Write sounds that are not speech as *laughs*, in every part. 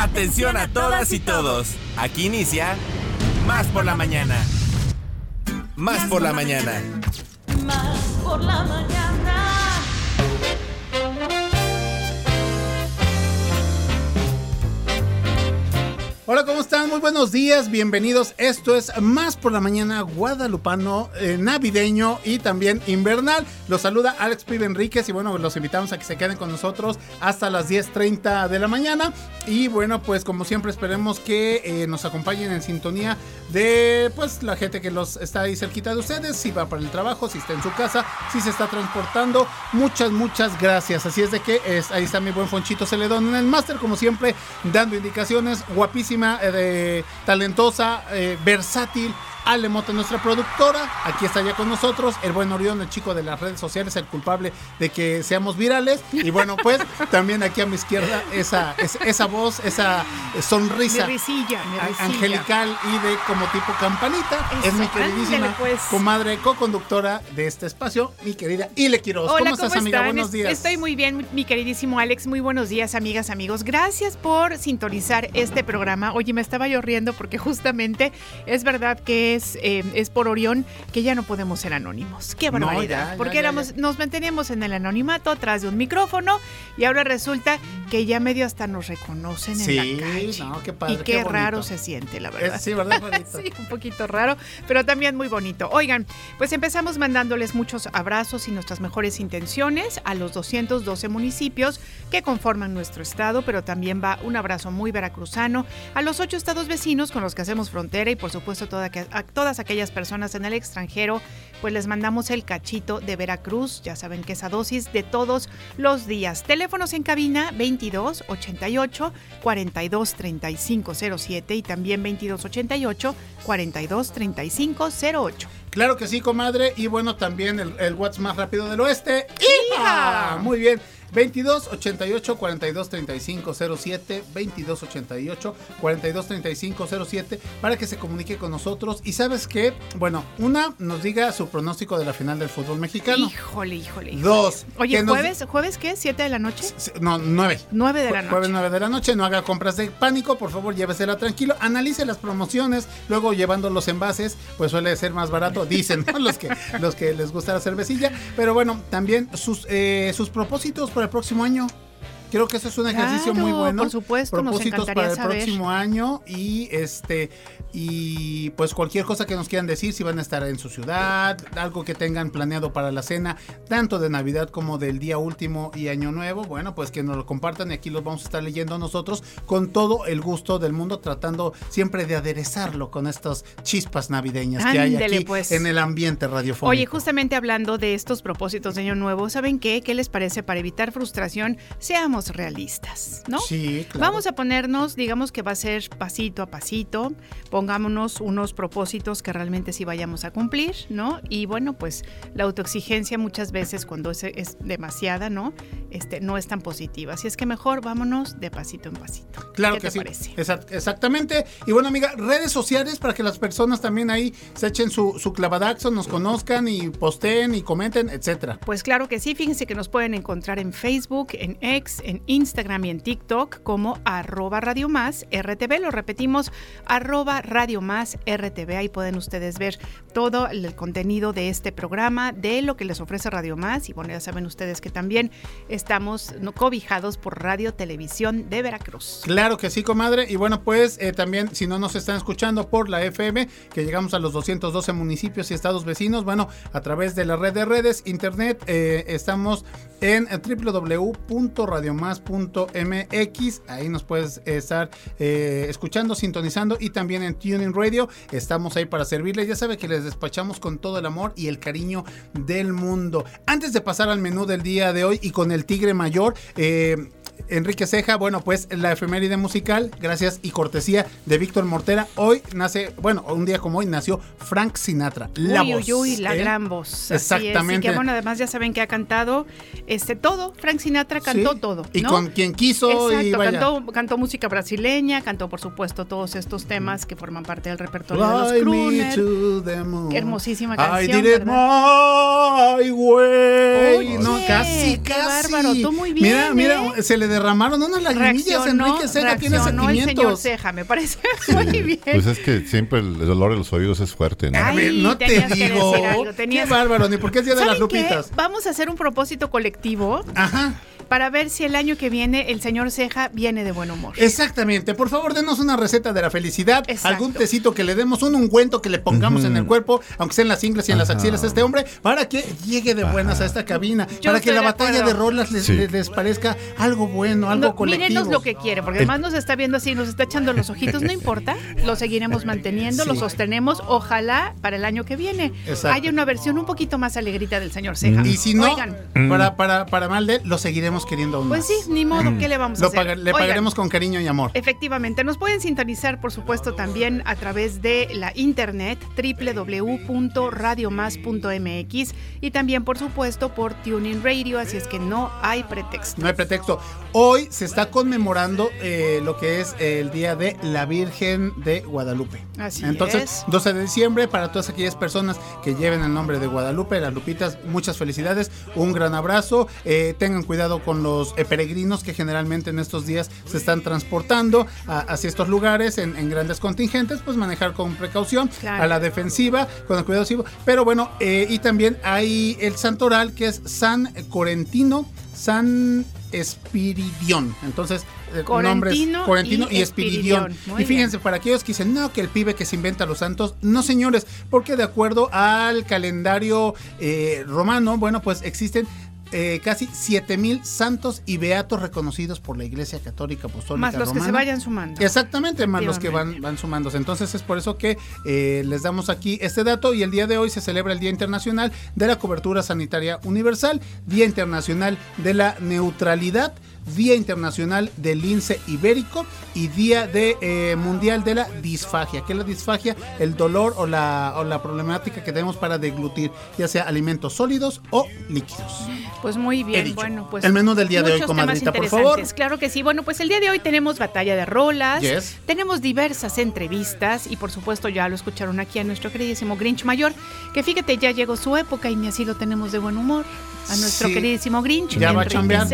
Atención a todas y todos. Aquí inicia Más por la mañana. Más por la mañana. Más por la mañana. Hola, ¿cómo están? Muy buenos días, bienvenidos. Esto es Más por la Mañana Guadalupano, eh, navideño y también invernal. Los saluda Alex Pibe Enríquez y bueno, los invitamos a que se queden con nosotros hasta las 10.30 de la mañana. Y bueno, pues como siempre esperemos que eh, nos acompañen en sintonía de pues la gente que los está ahí cerquita de ustedes, si va para el trabajo, si está en su casa, si se está transportando. Muchas, muchas gracias. Así es de que ahí está mi buen Fonchito Celedón en el máster, como siempre, dando indicaciones. Eh, talentosa, eh, versátil. Ale Mota, nuestra productora, aquí está ya con nosotros. El buen Orión, el chico de las redes sociales, el culpable de que seamos virales. Y bueno, pues también aquí a mi izquierda, esa, es- esa voz, esa sonrisa Mi risilla, mi risilla. angelical y de como tipo campanita. Eso, es mi queridísima pues. comadre co-conductora de este espacio, mi querida Ile Quiroz. Hola, ¿Cómo estás, amiga? están? Buenos días. Estoy muy bien, mi queridísimo Alex. Muy buenos días, amigas, amigos. Gracias por sintonizar este programa. Oye, me estaba yo riendo porque justamente es verdad que es, eh, es por Orión que ya no podemos ser anónimos. Qué barbaridad. ya, porque ya, éramos, ya. nos manteníamos en el anonimato atrás de un micrófono y ahora resulta que ya medio hasta nos reconocen Sí, en la calle. no, qué padre, y qué, raro se siente, la verdad. Es- sí, ¿verdad, *laughs* sí, un poquito raro, pero también muy bonito. Oigan, pues empezamos mandándoles muchos abrazos y nuestras mejores intenciones a los 212 municipios que conforman nuestro estado, pero también va un abrazo muy veracruzano a los ocho estados vecinos con los que hacemos frontera y por supuesto toda que- a todas aquellas personas en el extranjero, pues les mandamos el cachito de Veracruz, ya saben que esa dosis de todos los días. Teléfonos en cabina 22 88 42 35 07 y también 22 88 42 35 08. Claro que sí, comadre. Y bueno, también el, el WhatsApp más rápido del oeste. ¡Hija! Muy bien. 22 88 42 35 07 22 88 42 35 07 para que se comunique con nosotros y sabes qué bueno una nos diga su pronóstico de la final del fútbol mexicano Híjole, híjole. híjole. dos Oye, nos- jueves, ¿jueves qué? ¿Siete de la noche? No nueve 9 de la noche. Jueves 9 de la noche, no haga compras de pánico, por favor, llévesela tranquilo, analice las promociones, luego llevando los envases, pues suele ser más barato, dicen *laughs* ¿no? los, que, los que les gusta la cervecilla, pero bueno, también sus, eh, sus propósitos para el próximo año. Creo que eso es un ejercicio muy bueno. por supuesto, nos Propósitos encantaría para el saber. próximo año y este y pues cualquier cosa que nos quieran decir, si van a estar en su ciudad, algo que tengan planeado para la cena, tanto de Navidad como del día último y Año Nuevo, bueno, pues que nos lo compartan y aquí los vamos a estar leyendo nosotros con todo el gusto del mundo, tratando siempre de aderezarlo con estas chispas navideñas que hay aquí pues. en el ambiente radiofónico. Oye, justamente hablando de estos propósitos de Año Nuevo, ¿saben qué? ¿Qué les parece para evitar frustración? Seamos realistas, ¿no? Sí, claro. Vamos a ponernos, digamos que va a ser pasito a pasito, pongámonos unos propósitos que realmente sí vayamos a cumplir, ¿no? Y bueno, pues la autoexigencia muchas veces cuando es, es demasiada, ¿no? Este, no es tan positiva. Así es que mejor vámonos de pasito en pasito. Claro ¿Qué que te sí. parece? Exact- exactamente. Y bueno, amiga, redes sociales para que las personas también ahí se echen su, su clavadaxo, nos conozcan y posteen y comenten, etcétera. Pues claro que sí, fíjense que nos pueden encontrar en Facebook, en X, en Instagram y en TikTok como arroba Radio Más RTV. Lo repetimos, arroba Radio Más RTV. Ahí pueden ustedes ver todo el contenido de este programa, de lo que les ofrece Radio Más. Y bueno, ya saben ustedes que también estamos cobijados por Radio Televisión de Veracruz. Claro que sí, comadre. Y bueno, pues eh, también, si no nos están escuchando por la FM, que llegamos a los 212 municipios y estados vecinos, bueno, a través de la red de redes, internet, eh, estamos en www.radiomás.mx. Ahí nos puedes estar eh, escuchando, sintonizando y también en Tuning Radio. Estamos ahí para servirles. Ya sabe que les despachamos con todo el amor y el cariño del mundo. Antes de pasar al menú del día de hoy y con el tigre mayor, eh, Enrique Ceja, bueno, pues la efeméride musical, gracias y cortesía de Víctor Mortera. Hoy nace, bueno, un día como hoy nació Frank Sinatra. La uy, voz, uy, uy, la ¿eh? gran voz. Exactamente. Y que bueno, además ya saben que ha cantado este todo. Frank Sinatra cantó Sí, todo. Y con quien quiso y Exacto, vaya. cantó, cantó música brasileña, cantó por supuesto todos estos temas que forman parte del repertorio de Fly los me crooner. to the moon. Qué hermosísima I canción, did it my way. Oye, no, casi, qué casi. bárbaro, tú muy bien, Mira, mira, ¿eh? se le derramaron unas lagrimillas. Enrique Ceja tiene reaccionó el señor sentimientos. Ceja, me parece *laughs* muy bien. Pues es que siempre el dolor de los oídos es fuerte, ¿no? Ay, A ver, no te tenías que digo. decir algo, Qué bárbaro, ni porque es día de las ¿Saben qué? lupitas. Vamos a hacer un propósito colectivo Ajá. Para ver si el año que viene el señor Ceja viene de buen humor. Exactamente. Por favor, denos una receta de la felicidad. Exacto. Algún tecito que le demos, un ungüento que le pongamos en el cuerpo, aunque sea en las ingles y en las axilas a este hombre, para que llegue de buenas a esta cabina. para que la de batalla de rolas les, Sí. les- les parezca algo bueno, algo No, colectivo. mírenos lo que quiere, porque además nos está viendo así, nos está echando los ojitos, no *laughs* importa, lo seguiremos manteniendo, lo sostenemos, ojalá para el año que viene Exacto. haya una versión un poquito más alegrita del señor Ceja. Y si no, Oigan, para, para, para mal de él, lo seguiremos queriendo aún pues más. sí, ni modo, ¿qué le vamos a Lo hacer? le Oigan, pagaremos con cariño y amor. Efectivamente, nos pueden sintonizar, por supuesto, también a través de la internet www.radiomás.mx y también, por supuesto, por Tuning Radio, así es que no hay pretexto. No hay pretexto. Hoy se está conmemorando eh, lo que es el Día de la Virgen de Guadalupe. Así Entonces, es. 12 de diciembre, para todas aquellas personas que lleven el nombre de Guadalupe, las Lupitas, muchas felicidades, un gran abrazo. eh, tengan cuidado con los eh, peregrinos que generalmente en estos días se están transportando a- hacia estos lugares en, en grandes contingentes, pues manejar con precaución, Claro. a la defensiva, con el cuidado. Pero bueno, eh, y también hay el santoral que es San Corentino, San Espiridión. Entonces, eh, Corentino Corentino y, y Espiridión. Y fíjense, para aquellos que dicen, no, que el pibe que se inventa los santos, no señores, porque de acuerdo al calendario eh, romano, bueno, pues existen eh, casi 7000 santos y beatos reconocidos por la Iglesia Católica Apostólica Más los que se vayan sumando. Exactamente, más los que van, van sumándose. Entonces es por eso que eh, les damos aquí este dato y el día de hoy se celebra el Día Internacional de la Cobertura Sanitaria Universal, Día Internacional de la Neutralidad, Día Internacional del Lince Ibérico y Día de, eh, Mundial de la Disfagia. ¿Qué es la disfagia? El dolor o la, o la problemática que tenemos para deglutir, ya sea alimentos sólidos o líquidos. Pues muy bien, bueno, pues El menú del día de hoy, comadrita, por favor. Claro que sí. Bueno, pues el día de hoy tenemos batalla de rolas, Yes. tenemos diversas entrevistas y por supuesto ya lo escucharon aquí a nuestro queridísimo Grinch Mayor, que fíjate ya llegó su época y ni así lo tenemos de buen humor. A nuestro Sí. queridísimo Grinch, Ya va a chambear.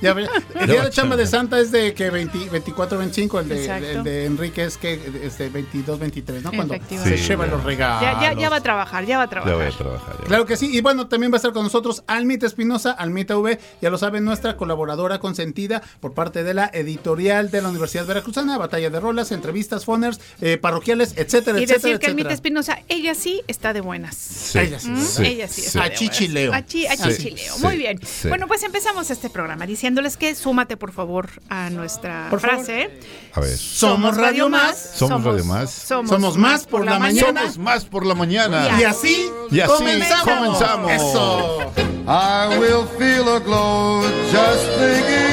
Ya *laughs* el Ya día de chamba de. Santa es de que 20 24, 25, el de, el de Enrique es que este 22, 23, ¿no? Cuando Efectivamente. se Sí, ya. los regalos. Ya, ya, ya va a trabajar, ya va a Ya trabajar. voy a trabajar. ya. Claro que sí, y bueno, también va a estar con nosotros Almita Espinosa, Almita V, ya lo saben, nuestra colaboradora consentida por parte de la editorial de la Universidad Veracruzana, Batalla de Rolas, entrevistas, foners, eh, parroquiales, etcétera, Y etcétera, decir que Almita. Espinosa, ella sí está de buenas. Sí, Ella sí. ¿Mm? sí, Ella sí, sí. está de A chichileo. A, chi- a Sí. chichileo. Sí, Muy bien. sí. Bueno, pues empezamos este programa diciéndoles que súmate por favor a nuestra Por favor. frase. A ver. Somos Radio Más. Somos Radio Más. Somos más por la mañana. Somos más por la mañana. Y así, Y así comenzamos. comenzamos. Eso. I will feel a glow just thinking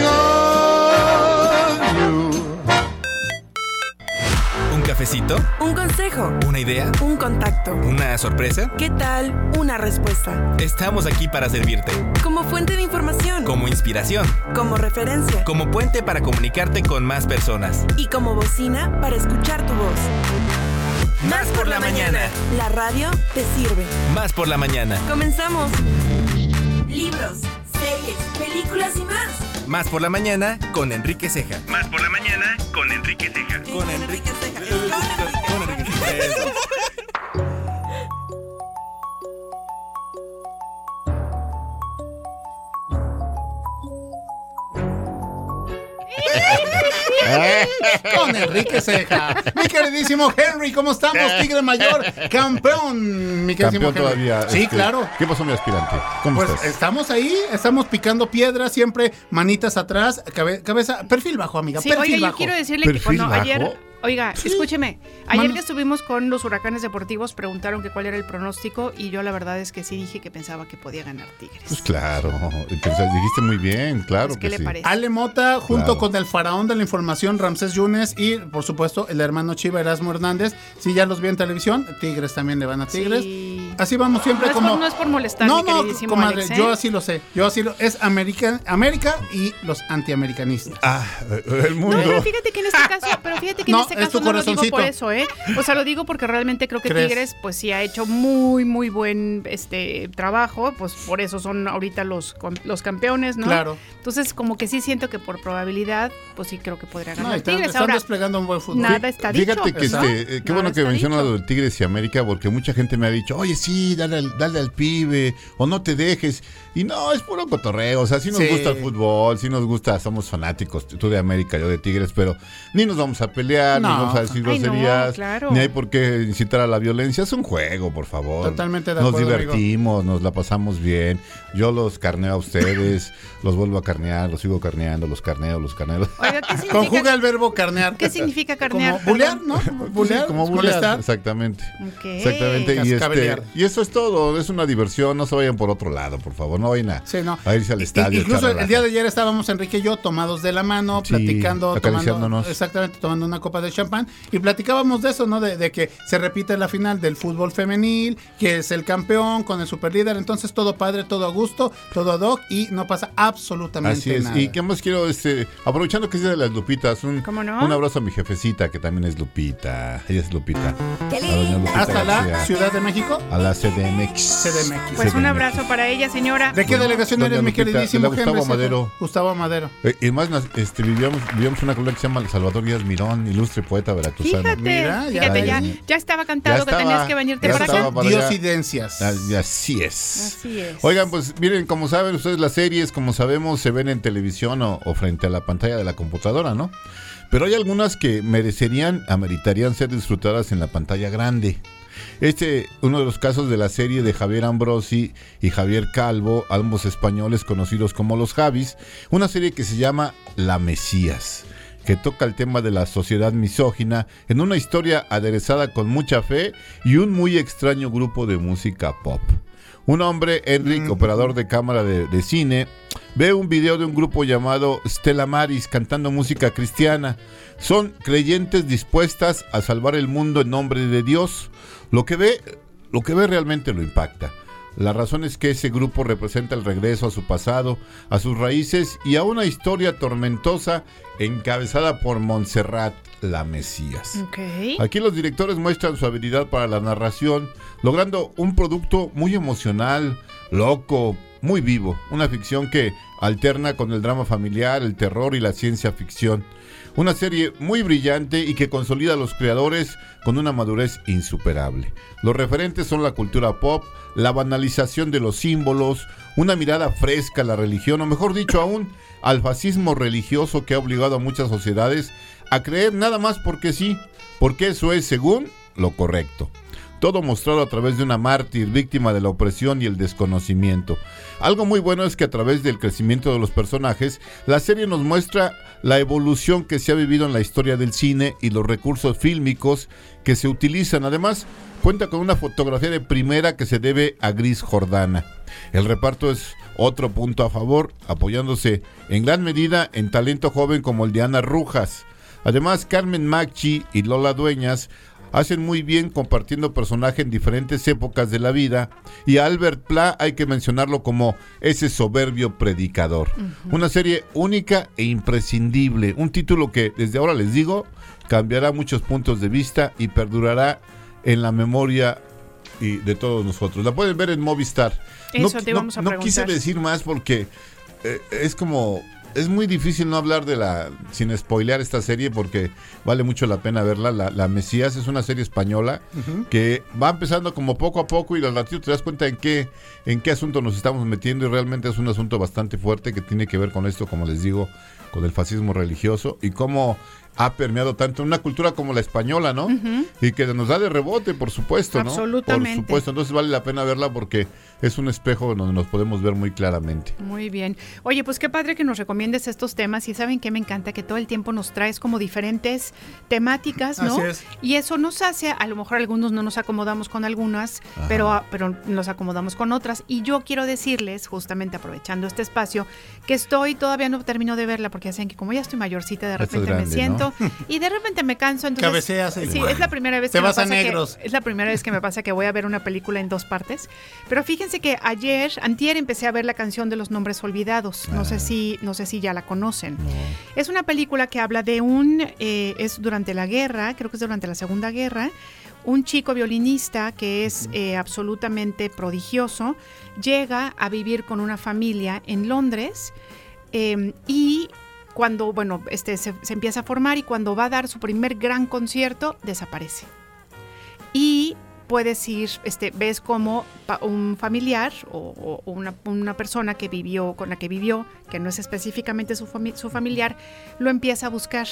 cafecito? Un consejo, ¿Una idea? un contacto. ¿Una sorpresa? ¿Qué tal una respuesta? Estamos aquí para servirte. Como fuente de información, Como inspiración. como referencia Como puente para comunicarte con más personas. y como bocina para escuchar tu voz. Más por la mañana. La radio te sirve. Más por la mañana. Comenzamos. Libros, series, películas y más. Más por la mañana con Enrique Ceja. Más por la mañana con Enrique Ceja. Con Enrique Ceja. Con Enrique Ceja. Con Enrique Ceja. Mi queridísimo Henry, ¿cómo estamos? Tigre Mayor, campeón, mi queridísimo Campeón Henry. todavía. Sí, este, claro. ¿Qué pasó, mi aspirante? ¿Cómo Pues estás? estamos ahí, estamos picando piedra, siempre manitas atrás, cabe- cabeza, perfil bajo, amiga, Sí, perfil yo bajo. quiero decirle que Perfil cuando bajo. ayer, oiga, escúcheme, ayer Mano. que estuvimos con los huracanes deportivos preguntaron que cuál era el pronóstico y yo la verdad es que sí dije que pensaba que podía ganar Tigres. Pues claro. Entonces, dijiste muy bien, claro Pues, que ¿Qué le sí. parece? Ale Mota, junto Claro. con el faraón de la información, Ramsés Yunes, y por supuesto el hermano Chiva Erasmo Hernández. Si ya los vi en televisión, Tigres también le van a Tigres. Sí. Así vamos siempre No es como. por- no es por molestar, No, mi no, comadre, Alex, ¿eh? yo así lo sé. Yo así lo. Es American, América y los antiamericanistas. Ah, el mundo. No, pero fíjate que en este caso, pero fíjate que No, en este es caso no lo digo corazoncito. por eso, ¿eh? O sea, lo digo porque realmente creo que ¿Crees? Tigres, pues sí ha hecho muy, muy buen este trabajo, pues por eso son ahorita los, los campeones, ¿no? Claro. Entonces, como que sí siento que por probabilidad, pues sí creo que podría ganar No, están, Tigres. están Ahora, desplegando un buen fútbol. nada está dicho. Fíjate que este, eh, qué Nada bueno que está menciona dicho. lo de Tigres y América, porque mucha gente me ha dicho, oye, sí, dale, al- dale al pibe, o no te dejes. Y no, es puro cotorreo, o sea, sí nos Sí. gusta el fútbol, sí nos gusta, somos fanáticos, tú de América, yo de Tigres, pero ni nos vamos a pelear, ni vamos a decir Ay, no, groserías, claro. ni hay por qué incitar a la violencia, es un juego, por favor. Totalmente de Nos acuerdo, divertimos, nos la pasamos bien, yo los carneo a ustedes, *laughs* los vuelvo a carnear, los sigo carneando, los carneo, los carneo. Oiga, ¿qué *laughs* significa, Conjuga el verbo carnear. ¿qué significa carnear? Como bulear. ¿no? Bulear, Sí, como bulear, exactamente. Ok. Exactamente, y, este. Y eso es todo, es una diversión, no se vayan por otro lado, por favor, no vayan a, Sí, no. a irse al estadio. Incluso el día de ayer estábamos Enrique y yo tomados de la mano, Sí, platicando, tomando, exactamente, tomando una copa de champán y platicábamos de eso, ¿no? De, de que se repite la final del fútbol femenil, que es el campeón con el superlíder, entonces todo padre, todo a gusto, todo ad hoc y no pasa absolutamente Así es, nada. y qué más quiero, este, aprovechando que es de las Lupitas, un, ¿Cómo no? un abrazo a mi jefecita, que también es Lupita, ella es Lupita. A doña Lupita Hasta la Ciudad de México, A la CDMX. CDMX. Pues un abrazo para ella, señora. ¿De qué delegación Doña eres, mi queridísimo Gustavo Henry? Madero. Gustavo Madero. Eh, y más, este, vivíamos, vivíamos en una colonia que se llama Salvador Díaz Mirón, ilustre poeta veracruzano. Fíjate, Mira, ya fíjate, ya, ya estaba cantado Ya que estaba, tenías que venirte ya para acá. para. Diosidencias. Y Así es. Así es. Oigan, pues miren, como saben ustedes, las series, como sabemos, se ven en televisión o, o frente a la pantalla de la computadora, ¿no? Pero hay algunas que merecerían, ameritarían ser disfrutadas en la pantalla grande. Este, uno de los casos de la serie de Javier Ambrosi y Javier Calvo, ambos españoles conocidos como los Javis, una serie que se llama La Mesías, que toca el tema de la sociedad misógina en una historia aderezada con mucha fe y un muy extraño grupo de música pop. Un hombre, Enric, operador de cámara de, de cine, ve un video de un grupo llamado Stella Maris cantando música cristiana. Son creyentes dispuestas a salvar el mundo en nombre de Dios. Lo que ve, lo que ve realmente lo impacta. La razón es que ese grupo representa el regreso a su pasado, a sus raíces y a una historia tormentosa encabezada por Montserrat, la Mesías. Aquí los directores muestran su habilidad para la narración, logrando un producto muy emocional, loco, muy vivo, una ficción que alterna con el drama familiar, el terror y la ciencia ficción. Una serie muy brillante y que consolida a los creadores con una madurez insuperable. Los referentes son la cultura pop, la banalización de los símbolos, una mirada fresca a la religión, o mejor dicho aún, al fascismo religioso que ha obligado a muchas sociedades a creer nada más porque sí, porque eso es según lo correcto. Todo mostrado a través de una mártir víctima de la opresión y el desconocimiento. Algo muy bueno es que a través del crecimiento de los personajes, la serie nos muestra la evolución que se ha vivido en la historia del cine y los recursos fílmicos que se utilizan. Además, cuenta con una fotografía de primera que se debe a Gris Jordana. El reparto es otro punto a favor, apoyándose en gran medida en talento joven como el de Ana Rujas. Además, Carmen Macchi y Lola Dueñas hacen muy bien compartiendo personaje en diferentes épocas de la vida y a Albert Pla hay que mencionarlo como ese soberbio predicador. Una serie única e imprescindible, un título que desde ahora les digo cambiará muchos puntos de vista y perdurará en la memoria y de todos nosotros. La pueden ver en Movistar. Eso no, te no- íbamos a no quise decir más porque eh, es como es muy difícil no hablar de la sin spoilear esta serie porque vale mucho la pena verla. La, la Mesías es una serie española que va empezando como poco a poco y al ratito te das cuenta en qué en qué asunto nos estamos metiendo y realmente es un asunto bastante fuerte que tiene que ver con esto, como les digo, con el fascismo religioso y cómo ha permeado tanto en una cultura como la española, ¿no? Y que nos da de rebote, por supuesto, ¿no? Absolutamente. Por supuesto, entonces vale la pena verla porque es un espejo donde nos podemos ver muy claramente. Muy bien. Oye, pues qué padre que nos recomiendes estos temas y saben que me encanta que todo el tiempo nos traes como diferentes temáticas, ¿no? Así es. Y eso nos hace, a lo mejor algunos no nos acomodamos con algunas, pero, ah, pero nos acomodamos con otras. Y yo quiero decirles, justamente aprovechando este espacio, que estoy, todavía no termino de verla porque ya saben que como ya estoy mayorcita, de repente me grande, siento y de repente me canso. Entonces, Cabeceas Sí, es la primera vez Te que me vas a pasa que- negros. es la primera vez que me pasa que voy a ver una película en dos partes. Pero fíjense que ayer, antier, empecé a ver la canción de los nombres olvidados. No Ah. sé si, no sé si ya la conocen. Es una película que habla de un, eh, es durante la guerra, creo que es durante la Segunda Guerra, un chico violinista que es eh, absolutamente prodigioso, llega a vivir con una familia en Londres eh, y cuando, bueno, este, se, se empieza a formar y cuando va a dar su primer gran concierto, desaparece. Y puedes ir, este, ves como un familiar o, o una, una persona que vivió, con la que vivió, que no es específicamente su, fami- su familiar, lo empieza a buscar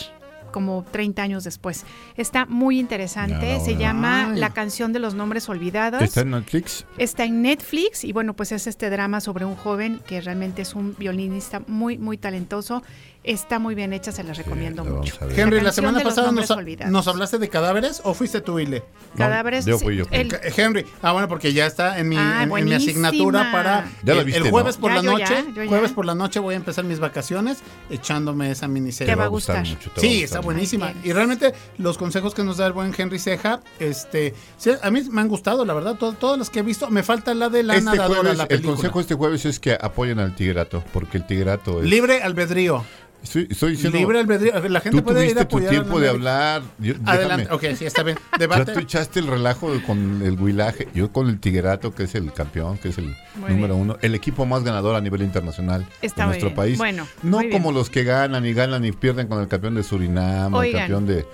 como 30 años después. Está muy interesante, se llama. La canción de los nombres olvidados. ¿Está en Netflix? Está en Netflix y bueno, pues es este drama sobre un joven que realmente es un violinista muy, muy talentoso. Está muy bien hecha, se las recomiendo mucho. Henry, la, semana pasada nos, hablaste de cadáveres o fuiste tú, Ile? Cadáveres. yo fui yo. el- Henry, ah bueno, porque ya está en mi, Ah, en- en, mi buenísima. asignatura para Ya la el- viste, el ¿no? jueves por Ya, la noche. ya. Jueves por la noche voy a empezar mis vacaciones echándome esa miniserie. Te va a gustar. va a Sí, gustar está mucho. buenísima. Ahí tienes. Y realmente los consejos que nos da el buen Henry Ceja, este, sí, a mí me han gustado, la verdad, to- todas las que he visto. Me falta la de la Este nadadora, jueves, la el consejo este jueves es que apoyen al tigrato, porque el tigrato es... Libre albedrío. Estoy, estoy diciendo... Libre albedrío. La gente Tú puede ir a tuviste tu tiempo de hablar. Yo- Adelante. déjame. Ok, sí, está bien. *laughs* Ya Debate. tú echaste el relajo con el Huilaje, yo con el Tigrato, que es el campeón, que es el Muy número bien. uno, el equipo más ganador a nivel internacional Está de nuestro bien. país. Bueno, no bien. como los que ganan y ganan y pierden con el campeón de Surinam, el Oigan. campeón de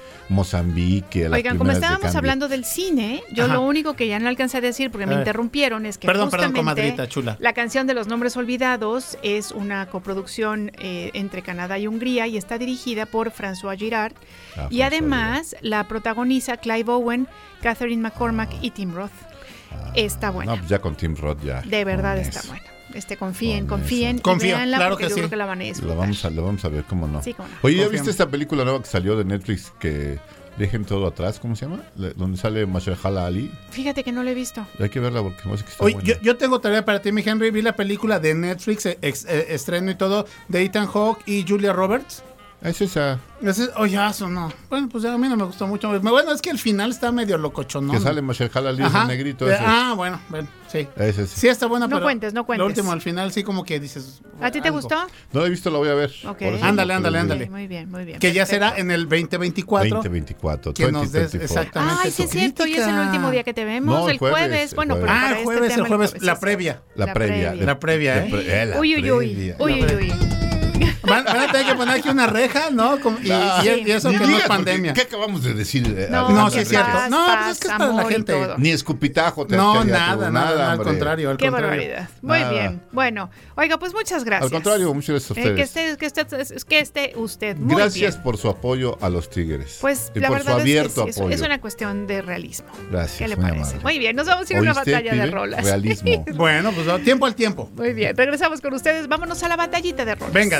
Mozambique. Oigan, como de estábamos hablando del cine, yo Ajá. lo único que ya no alcancé a decir porque A me ver. interrumpieron es que Perdón, perdón, justamente comadrita chula. la canción de los nombres olvidados es una coproducción eh, entre Canadá y Hungría y está dirigida por François Girard Ah, y François además la protagoniza Clive Owen, Catherine McCormack y Tim Roth. está buena. No, pues ya con Tim Roth ya. de verdad está eso. buena. Este, confíen, Con confíen, Confío, véanla claro porque que yo sí. creo que la van a vamos, a, lo vamos a ver, cómo no. Sí, cómo no. Oye, ¿ya Confiamos. viste esta película nueva que salió de Netflix que dejen todo atrás? ¿Cómo se llama? Donde sale Mahershala Ali. Fíjate que no lo he visto. Hay que verla porque me parece que está Oye, buena. yo, yo tengo tarea para ti, mi Henry. Vi la película de Netflix, eh, ex- eh, estreno y todo, de Ethan Hawke y Julia Roberts. Es esa. Ese, oye, eso no. Bueno, pues a mí no me gustó mucho. Bueno, es que el final está medio locochón, ¿no? Que sale Mahershala Ali, es el negrito Eh, ese. Ah, bueno, bueno, sí. Ese sí. Sí está buena, No pero cuentes, no cuentes. Lo último, al final, sí como que dices... ¿A ti te algo. gustó? No la he visto, la voy a ver. Ok. Por eso Ándale, ándale, ándale. Sí, muy bien, muy bien. Que ya perfecto. será en el 2024. 2024. Que nos des 2024. exactamente Ay, sí es cierto, hoy es el último día que te vemos, No, el el jueves. el bueno, jueves. pero Ah, para el este jueves, el tema jueves, la previa. La, previa. La previa, ¿eh? la Uy, uy, uy. previa. Uy, uy, uy. Van, van a tener que poner aquí una reja, ¿no? Como- y, y- y eso ni que no es pandemia. ¿Qué acabamos de decir? eh, No, sí es cierto. Paz, No, pues es que es para la gente. Ni escupitajo te No, nada, nada, nada, al contrario, al Qué contrario. barbaridad. Muy Nada. bien. Bueno, oiga, pues muchas gracias. Al contrario, muchas gracias a Eh, ustedes. que, esté, que, esté, es- que esté usted muy Gracias bien. por su apoyo a los Tigres. Pues y la por verdad su es que abierto sí, es, apoyo. es una cuestión de realismo. Gracias, ¿Qué le muy parece? Muy bien, nos vamos a ir a una ¿Oíste, batalla de rolas. Realismo. *laughs* Bueno, pues tiempo al tiempo. Muy bien, regresamos con ustedes. Vámonos a la batallita de rolas. Venga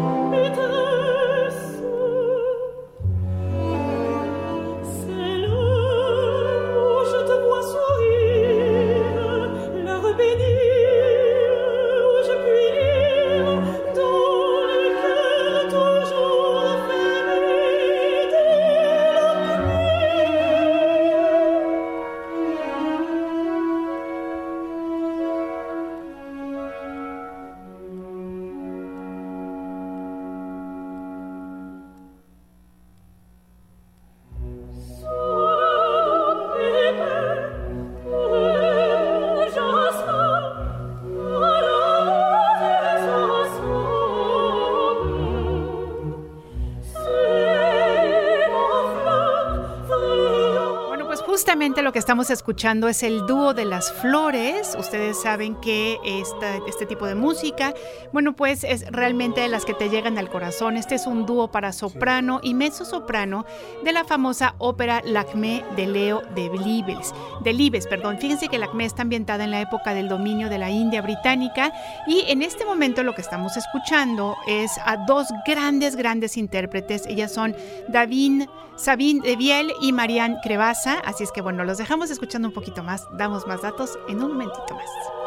estamos escuchando es el dúo de las flores. Ustedes saben que esta- este tipo de música, bueno, pues es realmente de las que te llegan al corazón. Este es un dúo para soprano y mezzo soprano de la famosa ópera Lacmé de Leo de Libes. De Libes, perdón. Fíjense que Lacmé está ambientada en la época del dominio de la India británica y en este momento lo que estamos escuchando es a dos grandes, grandes intérpretes. Ellas son David, Sabine de Biel y Marianne Crevasa. Así es que bueno, los dejamos escuchando un poquito más. Damos más datos en un momentito más.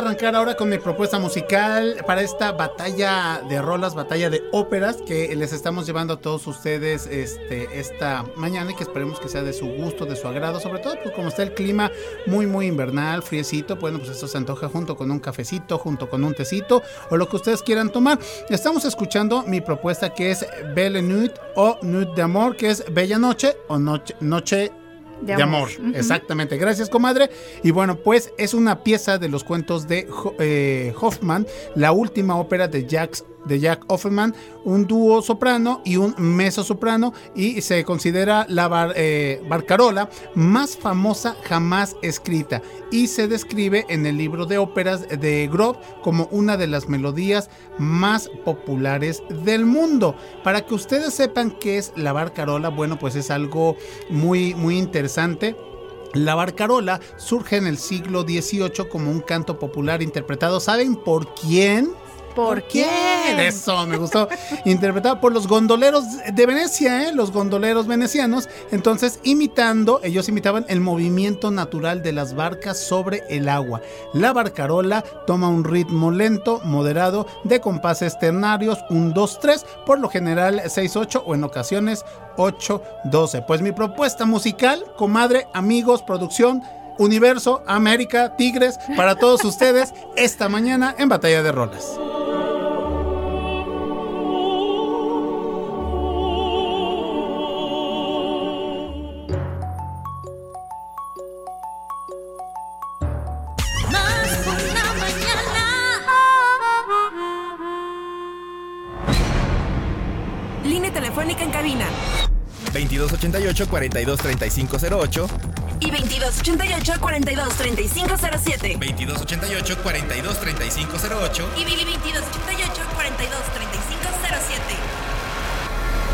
Arrancar ahora con mi propuesta musical para esta batalla de rolas, batalla de óperas que les estamos llevando a todos ustedes este, esta mañana y que esperemos que sea de su gusto, de su agrado, sobre todo pues como está el clima muy muy invernal, friecito, bueno pues esto se antoja junto con un cafecito, junto con un tecito o lo que ustedes quieran tomar. Estamos escuchando mi propuesta que es Belle Nuit o Nuit de Amor, que es Bella Noche o Noche, noche De de, amor. amor. Exactamente. Gracias, comadre. Y bueno, pues es una pieza de los cuentos de eh, Hoffman, la última ópera de Jack, de Jack Offerman, un dúo soprano y un mezzo soprano, y se considera la eh, barcarola más famosa jamás escrita. Y se describe en el libro de óperas de Grob como una de las melodías más populares del mundo. Para que ustedes sepan qué es la barcarola, bueno, pues es algo muy, muy interesante. La barcarola surge en el siglo XVIII como un canto popular interpretado, ¿saben por quién? ¿Por quién? Eso, me gustó. Interpretado por los gondoleros de Venecia, ¿eh? los gondoleros venecianos. Entonces, imitando, ellos imitaban el movimiento natural de las barcas sobre el agua. La barcarola toma un ritmo lento, moderado, de compases ternarios, un 2-3, por lo general 6-8 o en ocasiones 8-12. Pues mi propuesta musical, comadre, amigos, producción. Universo, América, Tigres, para todos ustedes esta mañana en Batalla de Rolas. Línea telefónica en cabina 2288 423508 y 2288 423507 2288 423508 y Billy 2288 423507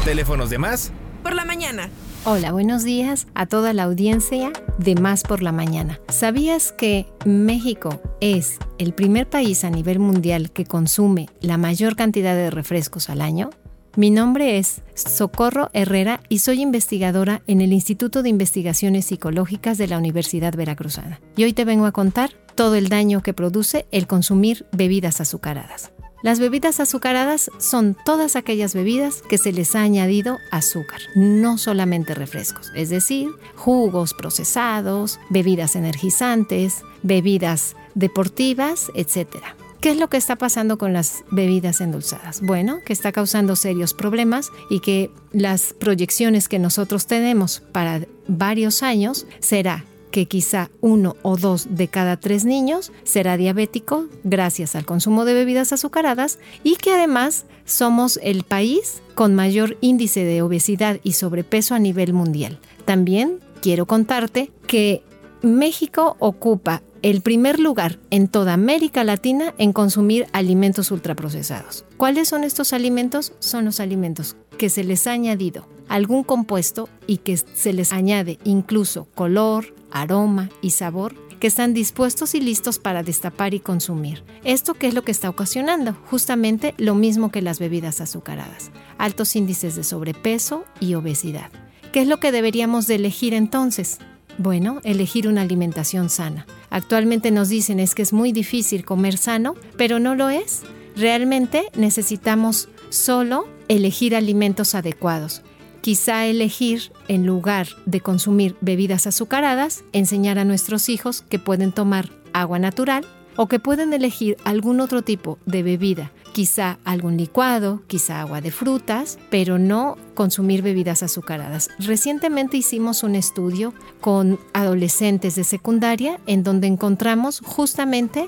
Teléfonos de más por la mañana. Hola, buenos días a toda la audiencia de Más por la Mañana. ¿Sabías que México es el primer país a nivel mundial que consume la mayor cantidad de refrescos al año? Mi nombre es Socorro Herrera y soy investigadora en el Instituto de Investigaciones Psicológicas de la Universidad Veracruzana. Y hoy te vengo a contar todo el daño que produce el consumir bebidas azucaradas. Las bebidas azucaradas son todas aquellas bebidas que se les ha añadido azúcar, no solamente refrescos, es decir, jugos procesados, bebidas energizantes, bebidas deportivas, etc. ¿Qué es lo que está pasando con las bebidas endulzadas? Bueno, que está causando serios problemas y que las proyecciones que nosotros tenemos para varios años será que quizá uno o dos de cada tres niños será diabético gracias al consumo de bebidas azucaradas y que además somos el país con mayor índice de obesidad y sobrepeso a nivel mundial. También quiero contarte que México ocupa el primer lugar en toda América Latina en consumir alimentos ultraprocesados. ¿Cuáles son estos alimentos? Son los alimentos que se les ha añadido algún compuesto y que se les añade incluso color, aroma y sabor que están dispuestos y listos para destapar y consumir. ¿Esto qué es lo que está ocasionando? Justamente lo mismo que las bebidas azucaradas, altos índices de sobrepeso y obesidad. ¿Qué es lo que deberíamos de elegir entonces? Bueno, elegir una alimentación sana. Actualmente nos dicen es que es muy difícil comer sano, pero no lo es. Realmente necesitamos solo elegir alimentos adecuados. Quizá elegir, en lugar de consumir bebidas azucaradas, enseñar a nuestros hijos que pueden tomar agua natural o que pueden elegir algún otro tipo de bebida, quizá algún licuado, quizá agua de frutas, pero no consumir bebidas azucaradas. Recientemente hicimos un estudio con adolescentes de secundaria en donde encontramos justamente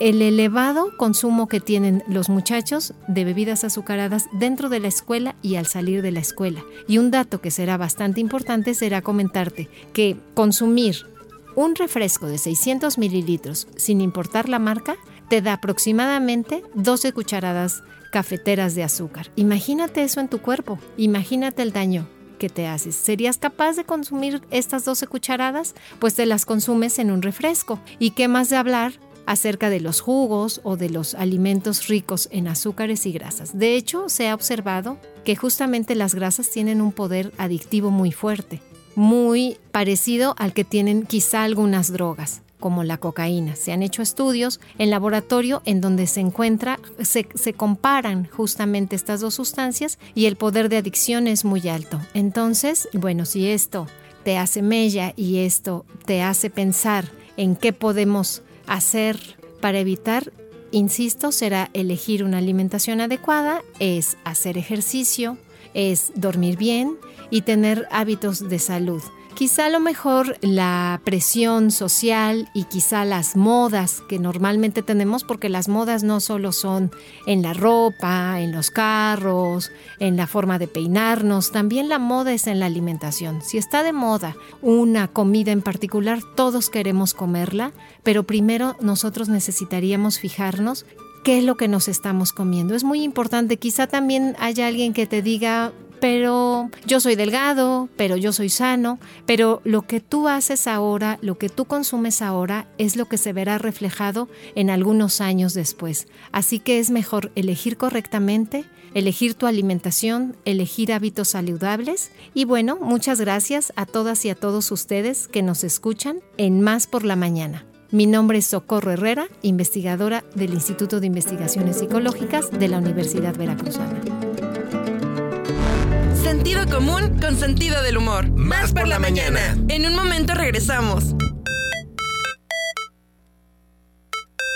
el elevado consumo que tienen los muchachos de bebidas azucaradas dentro de la escuela y al salir de la escuela. Y un dato que será bastante importante será comentarte que consumir un refresco de 600 mililitros, sin importar la marca, te da aproximadamente 12 cucharadas cafeteras de azúcar. Imagínate eso en tu cuerpo, imagínate el daño que te haces. ¿Serías capaz de consumir estas 12 cucharadas? Pues te las consumes en un refresco. ¿Y qué más de hablar? acerca de los jugos o de los alimentos ricos en azúcares y grasas. De hecho, se ha observado que justamente las grasas tienen un poder adictivo muy fuerte muy parecido al que tienen quizá algunas drogas como la cocaína. Se han hecho estudios en laboratorio en donde se encuentra, se, se, comparan justamente estas dos sustancias y el poder de adicción es muy alto. Entonces, bueno, si esto te hace mella y esto te hace pensar en qué podemos hacer para evitar, insisto, será elegir una alimentación adecuada, es hacer ejercicio, es dormir bien y tener hábitos de salud. Quizá a lo mejor la presión social y quizá las modas que normalmente tenemos, porque las modas no solo son en la ropa, en los carros, en la forma de peinarnos, también la moda es en la alimentación. Si está de moda una comida en particular, todos queremos comerla, pero primero nosotros necesitaríamos fijarnos qué es lo que nos estamos comiendo. Es muy importante, quizá también haya alguien que te diga, pero yo soy delgado, pero yo soy sano, pero lo que tú haces ahora, lo que tú consumes ahora, es lo que se verá reflejado en algunos años después. Así que es mejor elegir correctamente, elegir tu alimentación, elegir hábitos saludables. Y bueno, muchas gracias a todas y a todos ustedes que nos escuchan en Más por la Mañana. Mi nombre es Socorro Herrera, investigadora del Instituto de Investigaciones Psicológicas de la Universidad Veracruzana. Sentido común con sentido del humor. Más por la mañana. En un momento regresamos.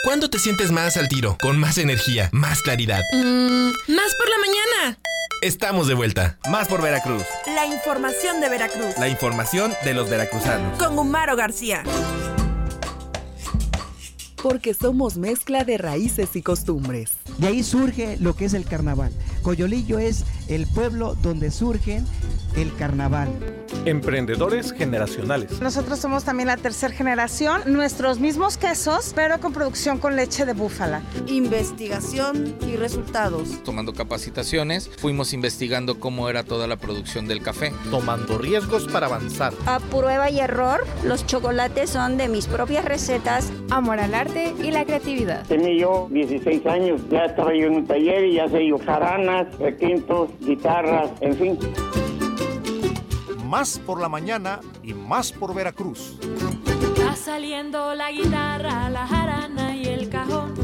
¿Cuándo te sientes más al tiro? Con más energía, más claridad. Mm, más por la mañana. Estamos de vuelta. Más por Veracruz. La información de Veracruz. La información de los veracruzanos. Con Humaro García. Porque somos mezcla de raíces y costumbres. De ahí surge lo que es el carnaval. Coyolillo es el pueblo donde surge el carnaval. Emprendedores generacionales. Nosotros somos también la tercera generación, nuestros mismos quesos, pero con producción con leche de búfala. Investigación y resultados. Tomando capacitaciones, fuimos investigando cómo era toda la producción del café. Tomando riesgos para avanzar. A prueba y error, los chocolates son de mis propias recetas. Amor al arte y la creatividad. Tenía yo 16 años, ya estaba yo en un taller y ya sé yo jaranas, requintos, guitarras, en fin. Más por la mañana y más por Veracruz. Va saliendo la guitarra, la jarana y el cajón.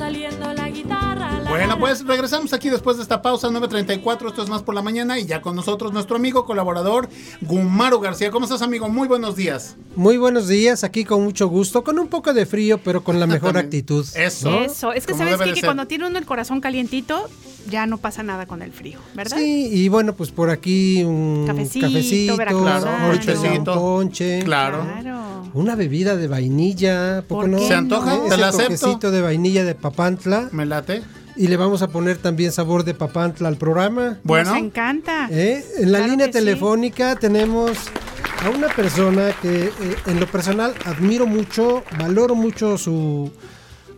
Saliendo la guitarra, la Bueno, pues regresamos aquí después de esta pausa 9.34. Esto es más por la mañana y ya con nosotros nuestro amigo colaborador Gumaro García. ¿Cómo estás, amigo? Muy buenos días. Muy buenos días, aquí con mucho gusto, con un poco de frío, pero con la mejor actitud. Eso. ¿no? Eso, es que Como sabes que cuando tiene uno el corazón calientito, ya no pasa nada con el frío, ¿verdad? Sí, y bueno, pues por aquí un Cafecito, cafecito, Ponchecito. un ponche. Claro. Claro. Una bebida de vainilla. ¿poco ¿Por no? ¿Se antoja? Eh, Te la acepto. de vainilla de papantla. Me late. Y le vamos a poner también sabor de papantla al programa. Bueno. Nos encanta. ¿Eh? En la Claro línea sí. telefónica tenemos a una persona que eh, en lo personal admiro mucho, valoro mucho su,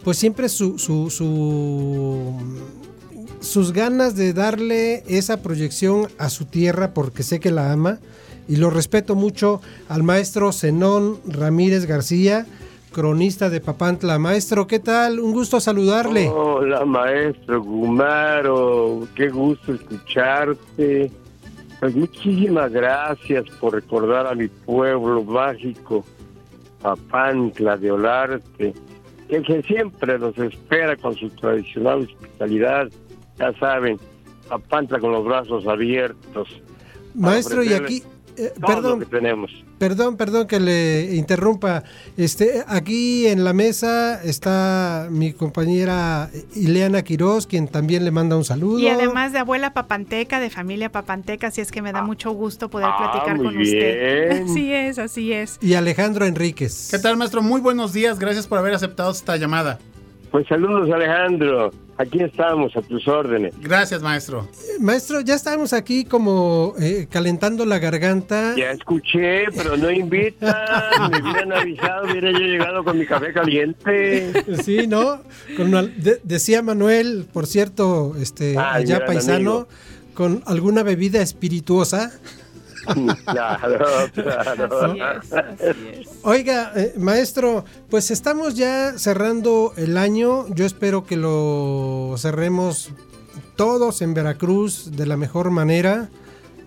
pues siempre su, su, su- sus ganas de darle esa proyección a su tierra porque sé que la ama y lo respeto mucho al maestro Zenón Ramírez García, cronista de Papantla. Maestro, ¿qué tal? Un gusto saludarle. Hola, maestro Gumaro. Qué gusto escucharte. Pues muchísimas gracias por recordar a mi pueblo mágico, Papantla de Olarte, que, que siempre nos espera con su tradicional hospitalidad. Ya saben, Papantla con los brazos abiertos. Maestro, y aquí, eh, todo perdón, lo que tenemos. Perdón, perdón que le interrumpa. Este, aquí en la mesa está mi compañera Ileana Quiroz, quien también le manda un saludo. Y además de abuela papanteca, de familia papanteca, así es que me da mucho gusto poder Ah, platicar muy con usted. Así *laughs* es, así es. Y Alejandro Enríquez. ¿Qué tal, maestro? Muy buenos días. Gracias por haber aceptado esta llamada. Pues saludos, Alejandro. Aquí estamos, a tus órdenes. Gracias, maestro. Maestro, ya estamos aquí como eh, calentando la garganta. Ya escuché, pero no invitan. *laughs* Me hubieran avisado, hubiera yo llegado con mi café caliente. Sí, ¿no? Con de- decía Manuel, por cierto, este, Ay, allá paisano, amigo. con alguna bebida espirituosa. *laughs* Claro, claro. Oiga, eh, maestro, pues estamos ya cerrando el año. Yo espero que lo cerremos todos en Veracruz de la mejor manera.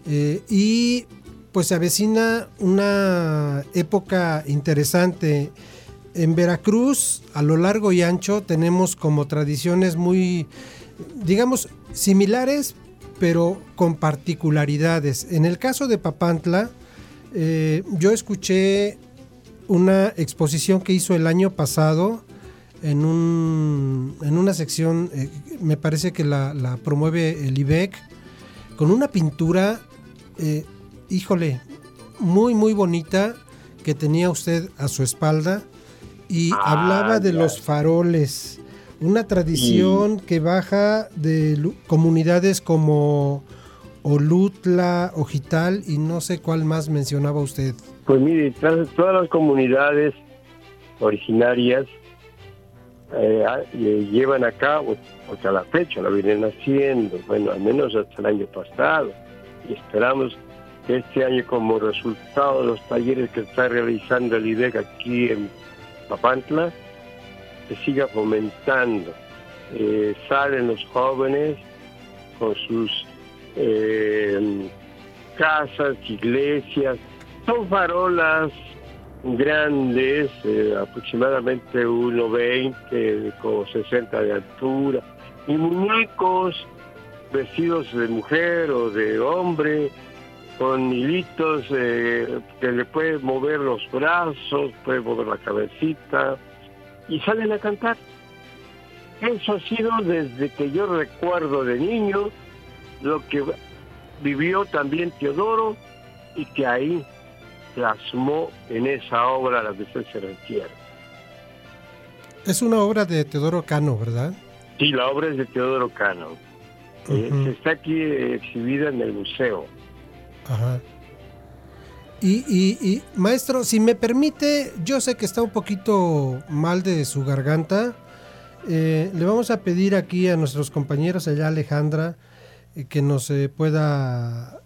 Eh, y pues se avecina una época interesante. En Veracruz, a lo largo y ancho, tenemos como tradiciones muy, digamos, similares, pero con particularidades. En el caso de Papantla, eh, yo escuché una exposición que hizo el año pasado en, un, en una sección, eh, me parece que la, la promueve el IBEC, con una pintura, eh, híjole, muy, muy bonita que tenía usted a su espalda y Ah, hablaba de ya. los faroles, una tradición que baja de comunidades como Olutla, Ojital y no sé cuál más mencionaba usted. Pues mire, todas todas las comunidades originarias eh, ah, eh, llevan a cabo, porque a la fecha lo vienen haciendo, bueno, al menos hasta el año pasado, y esperamos que este año como resultado de los talleres que está realizando el IDEC aquí en Papantla, se siga fomentando. Eh, salen los jóvenes con sus eh, casas, iglesias, son farolas grandes, eh, aproximadamente 1,20 con 60 de altura, y muñecos vestidos de mujer o de hombre, con hilitos que le puede mover los brazos, puede mover la cabecita, y salen a cantar. Eso ha sido desde que yo recuerdo de niño, lo que vivió también Teodoro y que ahí plasmó en esa obra la que usted se refiere. Es una obra de Teodoro Cano, ¿verdad? Sí, la obra es de Teodoro Cano. Eh, se está aquí exhibida en el museo. Ajá. Y, y- y, maestro, si me permite, yo sé que está un poquito mal de su garganta. eh, le vamos a pedir aquí a nuestros compañeros allá, Alejandra, eh, que nos eh, pueda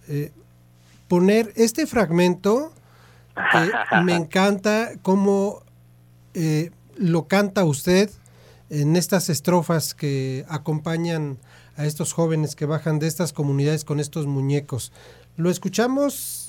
poner este fragmento que *laughs* me encanta cómo lo canta usted en estas estrofas que acompañan a estos jóvenes que bajan de estas comunidades con estos muñecos. Lo escuchamos,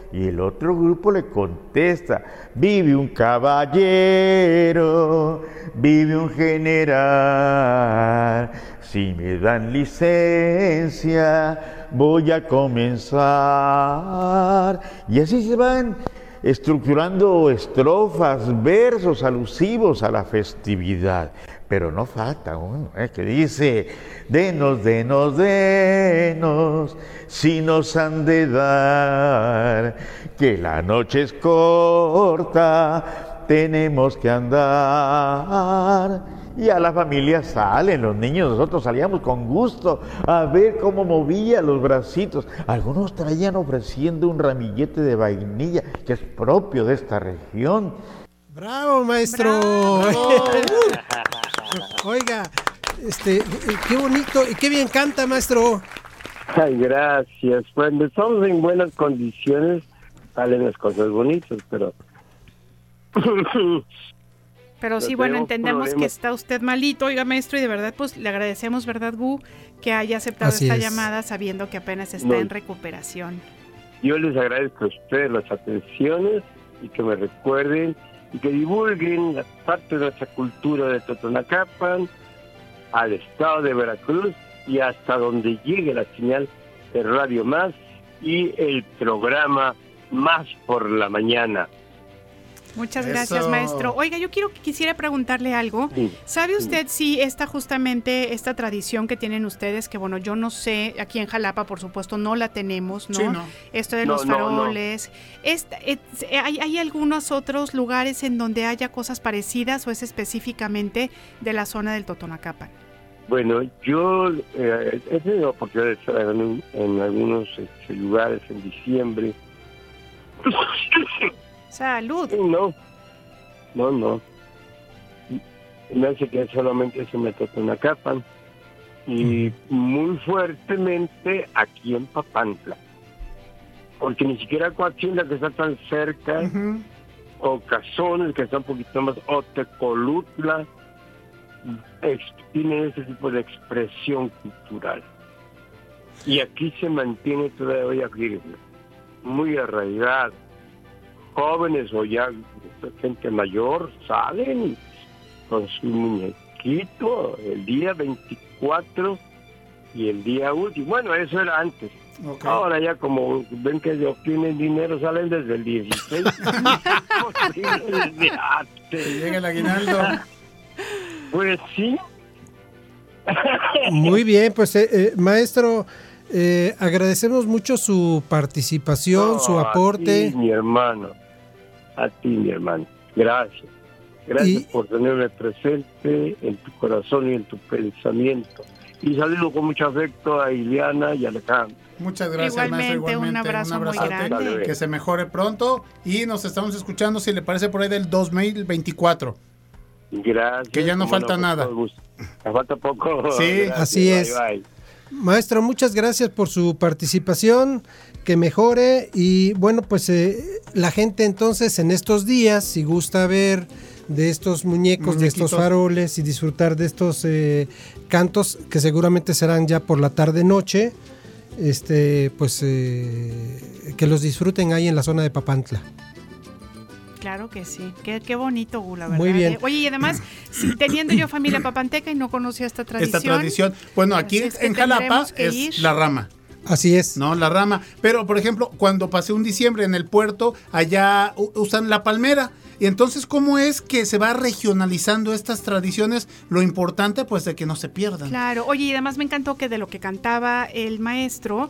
Y el otro grupo le contesta, vive un caballero, vive un general. Si me dan licencia, voy a comenzar. Y así se van estructurando estrofas, versos alusivos a la festividad. Pero no falta uno eh, que dice, denos, denos, denos, si nos han de dar, que la noche es corta, tenemos que andar. Y a la familia salen los niños, nosotros salíamos con gusto a ver cómo movía los bracitos. Algunos traían ofreciendo un ramillete de vainilla que es propio de esta región. ¡Bravo, maestro! *laughs* *laughs* Oiga, este, qué bonito y qué bien canta, maestro. Ay, gracias. Cuando estamos en buenas condiciones, salen las cosas bonitas, pero... *laughs* Pero sí, bueno, entendemos que está usted malito, oiga, maestro, y de verdad, pues le agradecemos, ¿verdad, Gu? Que haya aceptado Así esta es. llamada sabiendo que apenas está No. en recuperación. Yo les agradezco a ustedes las atenciones y que me recuerden y que divulguen la parte de nuestra cultura de Totonacapan al estado de Veracruz y hasta donde llegue la señal de Radio Más y el programa Más por la Mañana. Muchas Eso. gracias, maestro. Oiga, yo quiero quisiera preguntarle algo. Sí. ¿Sabe usted si esta justamente esta tradición que tienen ustedes, que bueno, yo no sé, aquí en Jalapa, por supuesto, no la tenemos, ¿no? Sí, no. Esto de No, los no, no. faroles. Esta- ¿hay, ¿Hay algunos otros lugares en donde haya cosas parecidas o es específicamente de la zona del Totonacapan? Bueno, yo eh, he tenido oportunidad de estar en, en algunos este, lugares en diciembre. Salud. No, no, no. Me hace que solamente se me Totonacapan y muy fuertemente aquí en Papantla. Porque ni siquiera Coaxinga, que está tan cerca, o Cazones, que está un poquito más, o Tecolutla, ex- tienen ese tipo de expresión cultural. Y aquí se mantiene todavía firme, muy arraigado. Jóvenes o ya gente mayor salen con su muñequito el día 24 y el día último. Bueno, eso era antes. Ahora ya como ven que obtienen dinero, salen desde el 16. Posible desde antes. Llega el aguinaldo. Pues sí. Muy bien, pues eh, eh, maestro, eh, agradecemos mucho su participación, su No, aporte. A ti, mi hermano. A ti, mi hermano. Gracias. Gracias Y- por tenerme presente en tu corazón y en tu pensamiento. Y saludo con mucho afecto a Iliana y a Alejandro. Muchas gracias, Igualmente, maestro. un Igualmente, abrazo muy grande. Que se mejore pronto. Y nos estamos escuchando, si le parece, por ahí del 2024. Gracias. Que ya no falta con nada. Me falta poco. Sí, Gracias, así bye, es. bye. Maestro, muchas gracias por su participación, que mejore y bueno, pues eh, la gente entonces en estos días, si gusta ver de estos muñecos, de estos faroles y disfrutar de estos eh, cantos que seguramente serán ya por la tarde noche, este, pues eh, que los disfruten ahí en la zona de Papantla. Claro que sí. Qué, qué bonito, Gu, la verdad. Muy bien. ¿eh? Oye, y además, *clears throat* si- teniendo yo familia papanteca y no conocía esta tradición. Esta tradición. Bueno, aquí Así es que en Jalapa es ir. la rama. Así es. No, la rama. Pero, por ejemplo, cuando pasé un diciembre en el puerto, allá usan la palmera. Y entonces, ¿cómo es que se va regionalizando estas tradiciones? Lo importante, pues, de que no se pierdan. Claro, oye, y además me encantó que de lo que cantaba el maestro,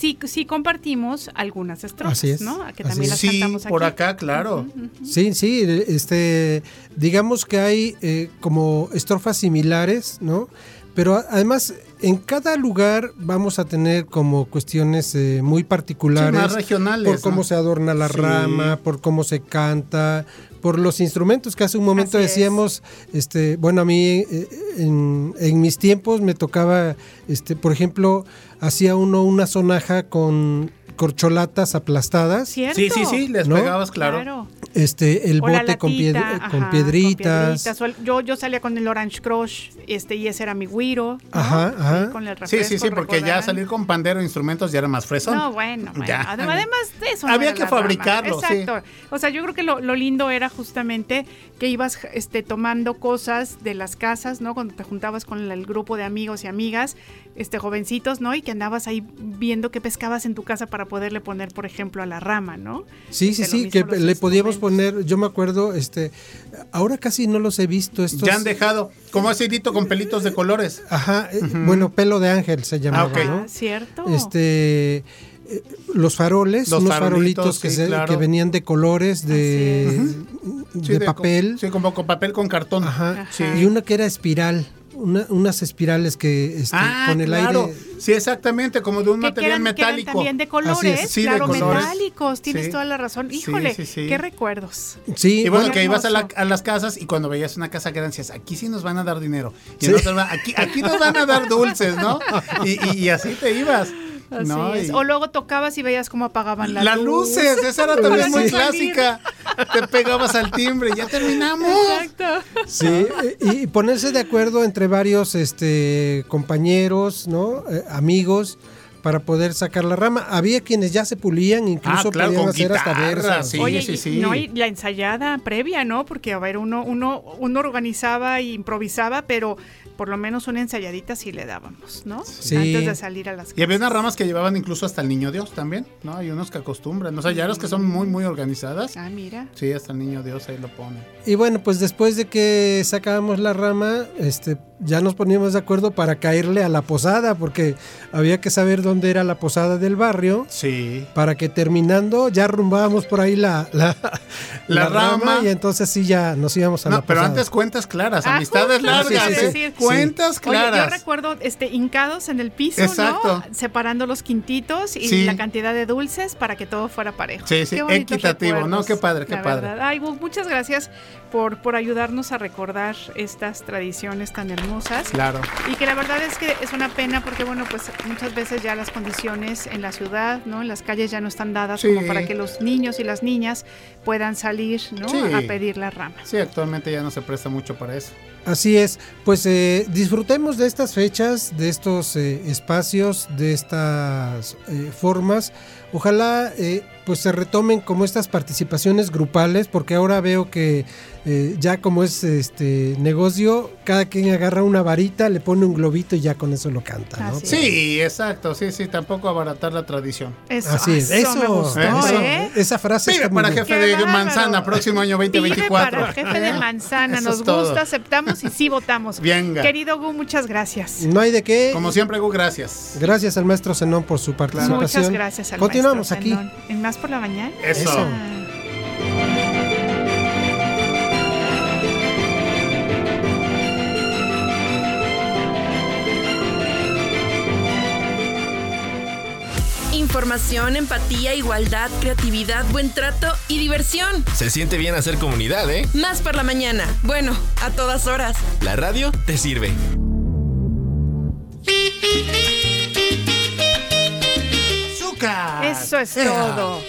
sí, sí compartimos algunas estrofas, Así es, ¿no? Que así también es. las Sí, cantamos por aquí. acá, claro. Sí, sí, este, digamos que hay eh, como estrofas similares, ¿no? Pero además en cada lugar vamos a tener como cuestiones eh, muy particulares. Sí, más regionales, Por cómo ¿no? se adorna la Sí. rama, por cómo se canta, por los instrumentos que hace un momento Así es. decíamos, este, bueno, a mí eh, en, en mis tiempos me tocaba, este, por ejemplo, hacía uno una sonaja con corcholatas aplastadas. ¿Cierto? Sí, sí, sí, les ¿No? pegabas, claro. Claro. Este, el O bote con, pied- ajá, con con piedritas. yo, yo salía con el Orange Crush, este, y ese era mi guiro. ¿no? Ajá, ajá. Con el Sí, sí, refresco, sí, porque ya salir con pandero e instrumentos ya era más fresón. No, bueno, *laughs* bueno. Ya. Además, además de eso. no Había que fabricarlo, sí. Exacto. O sea, yo creo que lo, lo lindo era justamente que ibas este, tomando cosas de las casas, ¿no? Cuando te juntabas con el grupo de amigos y amigas, este, jovencitos, ¿no? Y que andabas ahí viendo qué pescabas en tu casa para poderle poner, por ejemplo, a la rama, ¿no? Sí, sí, Este, lo sí, que le podíamos poner, yo me acuerdo, este, ahora casi no los he visto estos. Ya han dejado, como acidito con pelitos de colores. Ajá, eh, bueno, pelo de ángel se llamaba, ok. ¿no? Ah, ¿Cierto? Este, eh, los faroles, Los unos farolitos, que, sí, se- claro. que venían de colores, de, Sí, de papel. Sí, como con papel con cartón. Ajá. Sí. Y una que era espiral, una- unas espirales que este, Ah, con el claro. aire. Sí, exactamente, como de un material eran- que eran metálico. también de colores, es. Sí, de claro, colores. metálicos, tienes Sí. toda la razón. Híjole, sí, sí. qué recuerdos. Sí, Y bueno, que ibas a, la- a las casas y cuando veías una casa grande decías, aquí sí nos van a dar dinero. Y Sí. en otra, aquí, aquí nos van a dar dulces, ¿no? *laughs* Y, y- y así te ibas. Así ¿no? es. Y- O luego tocabas y veías cómo apagaban las las luces, esa era *laughs* también muy clásica. Te pegabas al timbre, ya terminamos. Exacto. Sí, y, y ponerse de acuerdo entre varios este, compañeros, ¿no? Eh, amigos, para poder sacar la rama. Había quienes ya se pulían, incluso Ah, claro, podían con hacer hasta versos. sí. Oye, sí, y- sí. No, y la ensayada previa, ¿no? Porque, a ver, uno, uno, uno organizaba e improvisaba, pero por lo menos una ensayadita sí le dábamos, ¿no? Sí. Antes de salir a las Y había unas ramas que llevaban incluso hasta el niño Dios también, ¿no? Hay unos que acostumbran. O sea, ya los que son muy, muy organizadas. Ah, mira. Sí, hasta el niño Dios ahí lo pone. Y bueno, pues después de que sacábamos la rama, este, ya nos poníamos de acuerdo para caerle a la posada, porque había que saber dónde era la posada del barrio, Sí. para que terminando ya rumbábamos por ahí la, la, La rama. y entonces sí ya nos íbamos a No, la pero posada. antes cuentas claras, Ah, amistades largas, sí, sí, ¿eh? sí. cuentas Oye, yo claras. recuerdo este, hincados en el piso, Exacto. ¿no? Separando los quintitos y Sí. la cantidad de dulces para que todo fuera parejo. Sí, sí, equitativo, ¿no? Qué padre, qué la padre. verdad. Ay, muchas gracias por, por ayudarnos a recordar estas tradiciones tan hermosas. Claro. Y que la verdad es que es una pena porque, bueno, pues muchas veces ya las condiciones en la ciudad, ¿no? En las calles ya no están dadas Sí. como para que los niños y las niñas puedan salir, ¿no? Sí. A pedir la rama. Sí, actualmente ya no se presta mucho para eso. Así es, pues eh, disfrutemos de estas fechas, de estos eh, espacios, de estas eh, formas. Ojalá eh, pues se retomen como estas participaciones grupales, porque ahora veo que eh, ya como es este negocio, cada quien agarra una varita, le pone un globito y ya con eso lo canta, Sí, exacto, sí, sí, tampoco abaratar la tradición. Eso, Así es, eso eso, me gustó, eso, ¿eh? esa frase Vive para bien. jefe de bárbaro. manzana, próximo año Vive 2024. para jefe de manzana, nos es todo. gusta, aceptamos y sí votamos. Venga. Querido Gu, muchas gracias. No hay de qué. Como siempre, Gu, gracias. Gracias al maestro Zenón por su participación. Muchas gracias al Continuamos maestro aquí. Zenón. En Más por la Mañana. Eso. Ah. Información, empatía, igualdad, creatividad, buen trato y diversión. Se siente bien hacer comunidad, ¿eh? Más por la mañana. Bueno, a todas horas. La radio te sirve. ¡Azúcar! Eso es todo.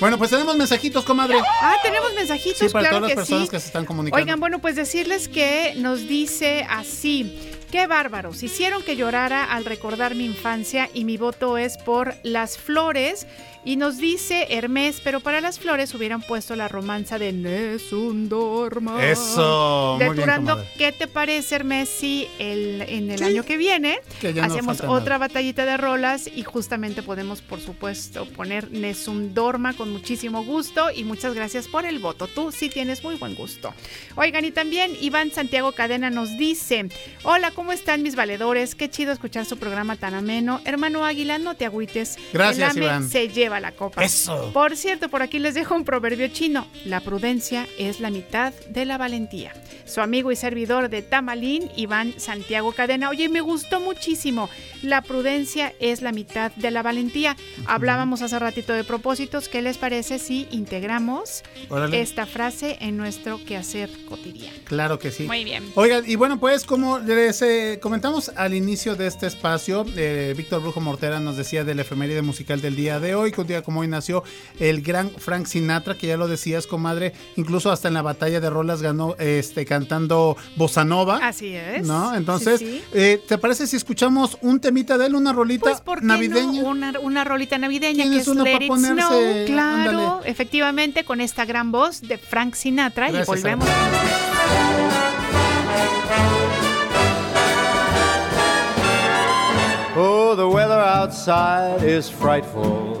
Bueno, pues tenemos mensajitos, comadre. Ah, tenemos mensajitos, Sí, para claro todas las que personas sí. que se están comunicando. Oigan, bueno, pues decirles que nos dice así. Qué bárbaros, hicieron que llorara al recordar mi infancia y mi voto es por las flores. Y nos dice Hermes, pero para las flores hubieran puesto la romanza de Nessun Dorma. Eso, De muy Turando. ¿qué te parece, Hermes, si el, en el año que viene Que ya no hacemos otra nada. batallita de rolas y justamente podemos, por supuesto, poner Nessun Dorma con muchísimo gusto y muchas gracias por el voto. Tú sí tienes muy buen gusto. Oigan, y también Iván Santiago Cadena nos dice, hola, ¿cómo están mis valedores? Qué chido escuchar su programa tan ameno. Hermano Águila, no te agüites. Gracias, El AME Iván. se lleva lleva la copa. Eso. Por cierto, por aquí les dejo un proverbio chino. La prudencia es la mitad de la valentía. Su amigo y servidor de Tamalín, Iván Santiago Cadena. Oye, me gustó muchísimo. La prudencia es la mitad de la valentía. Hablábamos hace ratito de propósitos. ¿Qué les parece si integramos Órale. esta frase en nuestro quehacer cotidiano? Claro que sí. Muy bien. Oigan, y bueno, pues como les eh, comentamos al inicio de este espacio, eh, Víctor Brujo Mortera nos decía del efeméride musical del día de hoy, un día como hoy nació el gran Frank Sinatra, que ya lo decías, comadre, incluso hasta en la batalla de rolas ganó este cantando Bossa Nova. Así es. ¿No? Entonces, Sí, sí. eh, ¿te parece si escuchamos un temita de él, una rolita Pues, ¿por qué navideña? no? Una, una rolita navideña que ¿Tienes es Let It ponerse? Snow, claro, Ándale. efectivamente, con esta gran voz de Frank Sinatra Gracias, y volvemos. Oh, the weather outside is frightful,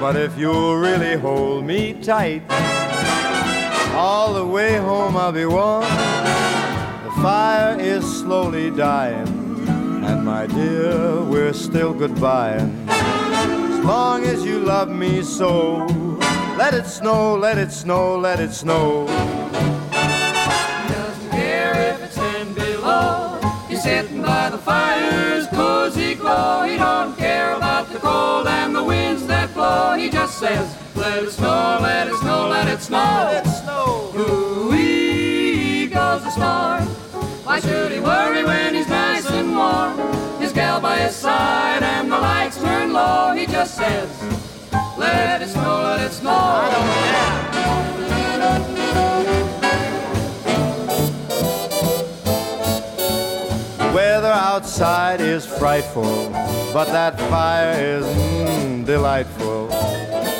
But if you'll really hold me tight, all the way home I'll be warm. The fire is slowly dying, and my dear, we're still goodbying. As long as you love me so, let it snow, let it snow, let it snow. Says, let it snow, let it snow, let it snow. Let it snow. Ooh-wee goes the star. Why should he worry when he's nice and warm? His gal by his side and the lights turn low. He just says, let it snow, let it snow. I don't The weather outside is frightful, but that fire is mm, delightful.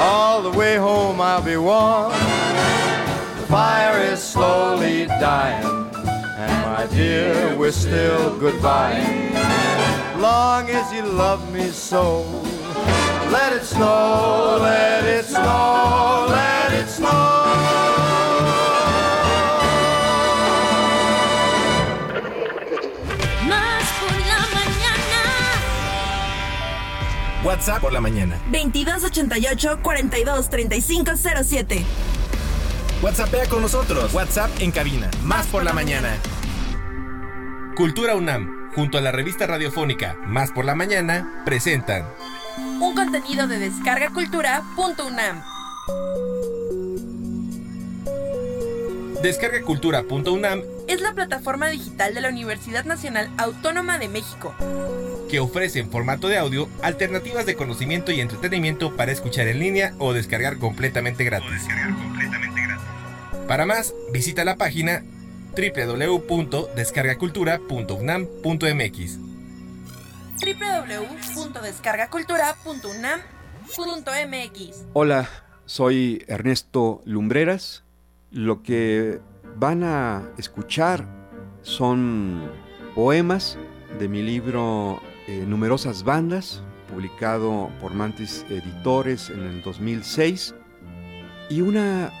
all the way home I'll be warm. The fire is slowly dying, and my dear, we're still goodbye. Long as you love me so, let it snow, let it snow, let it snow. WhatsApp por la mañana. 2288 423507. WhatsAppea con nosotros. WhatsApp en cabina. Más por la mañana. Cultura UNAM, junto a la revista radiofónica Más por la mañana, presentan Un contenido de descargacultura.unam. Descargacultura.unam Es la plataforma digital de la Universidad Nacional Autónoma de México. que ofrece en formato de audio alternativas de conocimiento y entretenimiento para escuchar en línea o descargar completamente gratis. Para más, visita la página www.descargacultura.unam.mx. www.descargacultura.unam.mx. Hola, soy Ernesto Lumbreras. Lo que van a escuchar son poemas de mi libro eh, Numerosas Bandas, publicado por Mantis Editores en el 2006, y una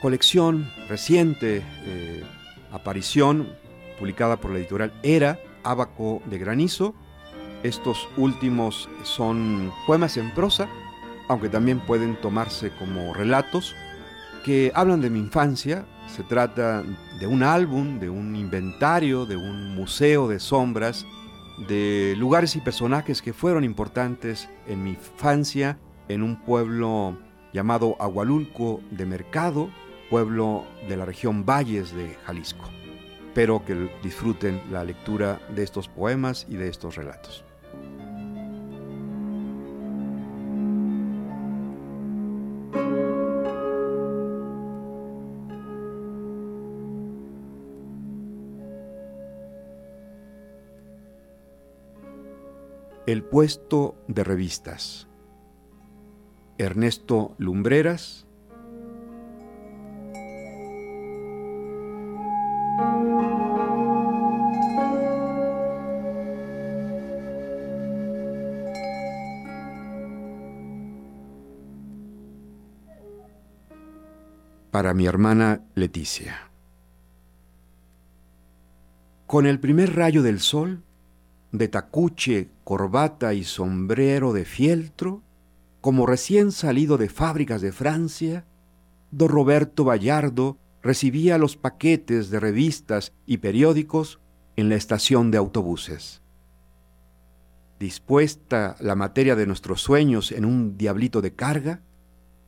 colección reciente, eh, aparición, publicada por la editorial Era, Abaco de Granizo. Estos últimos son poemas en prosa, aunque también pueden tomarse como relatos que hablan de mi infancia. Se trata de un álbum, de un inventario, de un museo de sombras, de lugares y personajes que fueron importantes en mi infancia en un pueblo llamado Agualulco de Mercado, pueblo de la región Valles de Jalisco. Espero que disfruten la lectura de estos poemas y de estos relatos. El puesto de revistas. Ernesto Lumbreras. Para mi hermana Leticia. Con el primer rayo del sol, de tacuche, corbata y sombrero de fieltro, como recién salido de fábricas de Francia, don Roberto Vallardo recibía los paquetes de revistas y periódicos en la estación de autobuses. Dispuesta la materia de nuestros sueños en un diablito de carga,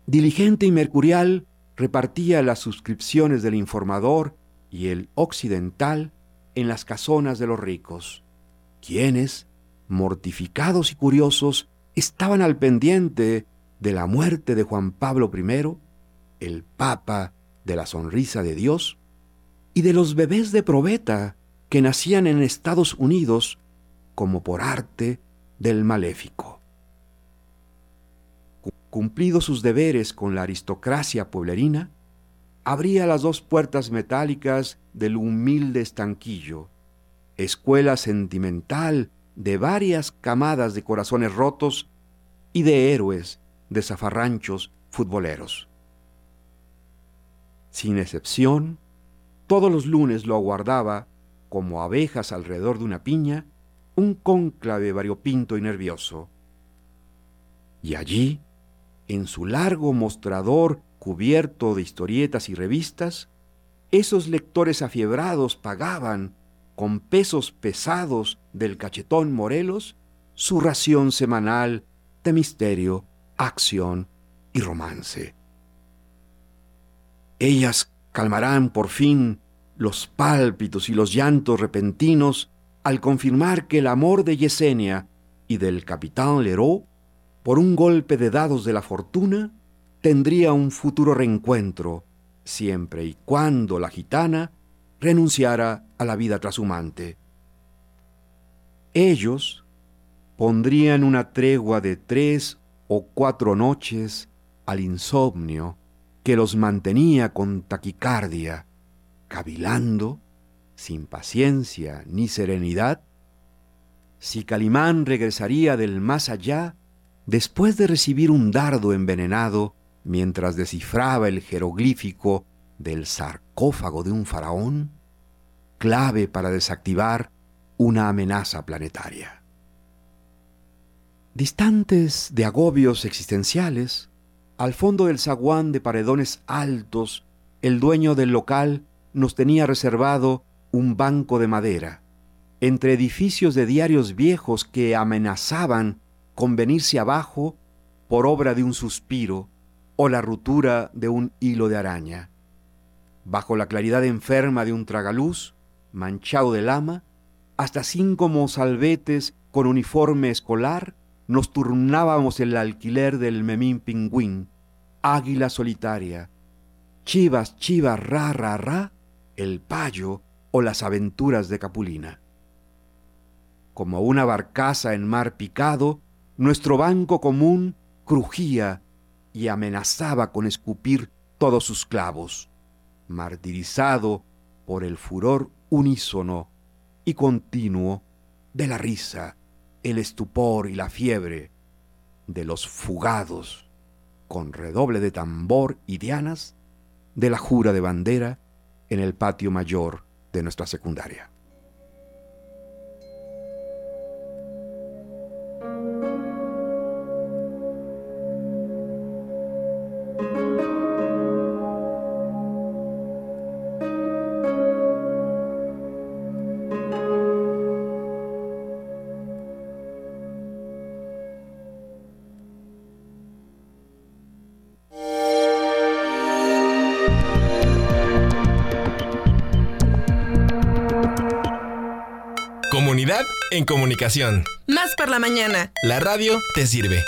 diligente y mercurial repartía las suscripciones del informador y el occidental en las casonas de los ricos quienes, mortificados y curiosos, estaban al pendiente de la muerte de Juan Pablo I, el Papa de la Sonrisa de Dios, y de los bebés de probeta que nacían en Estados Unidos como por arte del maléfico. Cumplidos sus deberes con la aristocracia pueblerina, abría las dos puertas metálicas del humilde estanquillo escuela sentimental de varias camadas de corazones rotos y de héroes de zafarranchos futboleros. Sin excepción, todos los lunes lo aguardaba, como abejas alrededor de una piña, un cónclave variopinto y nervioso. Y allí, en su largo mostrador cubierto de historietas y revistas, esos lectores afiebrados pagaban con pesos pesados del cachetón Morelos su ración semanal de misterio, acción y romance. Ellas calmarán por fin los pálpitos y los llantos repentinos al confirmar que el amor de Yesenia y del capitán Leroux, por un golpe de dados de la fortuna, tendría un futuro reencuentro, siempre y cuando la gitana renunciara a la vida trashumante. Ellos pondrían una tregua de tres o cuatro noches al insomnio que los mantenía con taquicardia, cavilando, sin paciencia ni serenidad, si Calimán regresaría del más allá después de recibir un dardo envenenado mientras descifraba el jeroglífico del sarcófago de un faraón, clave para desactivar una amenaza planetaria. Distantes de agobios existenciales, al fondo del zaguán de paredones altos, el dueño del local nos tenía reservado un banco de madera, entre edificios de diarios viejos que amenazaban con venirse abajo por obra de un suspiro o la ruptura de un hilo de araña bajo la claridad enferma de un tragaluz, manchado de lama, hasta cinco mozalbetes con uniforme escolar, nos turnábamos el alquiler del memín pingüín, águila solitaria, chivas, chivas, ra, ra, ra, el payo o las aventuras de Capulina. Como una barcaza en mar picado, nuestro banco común crujía y amenazaba con escupir todos sus clavos martirizado por el furor unísono y continuo de la risa, el estupor y la fiebre de los fugados con redoble de tambor y dianas de la jura de bandera en el patio mayor de nuestra secundaria. En comunicación. Más por la mañana. La radio te sirve.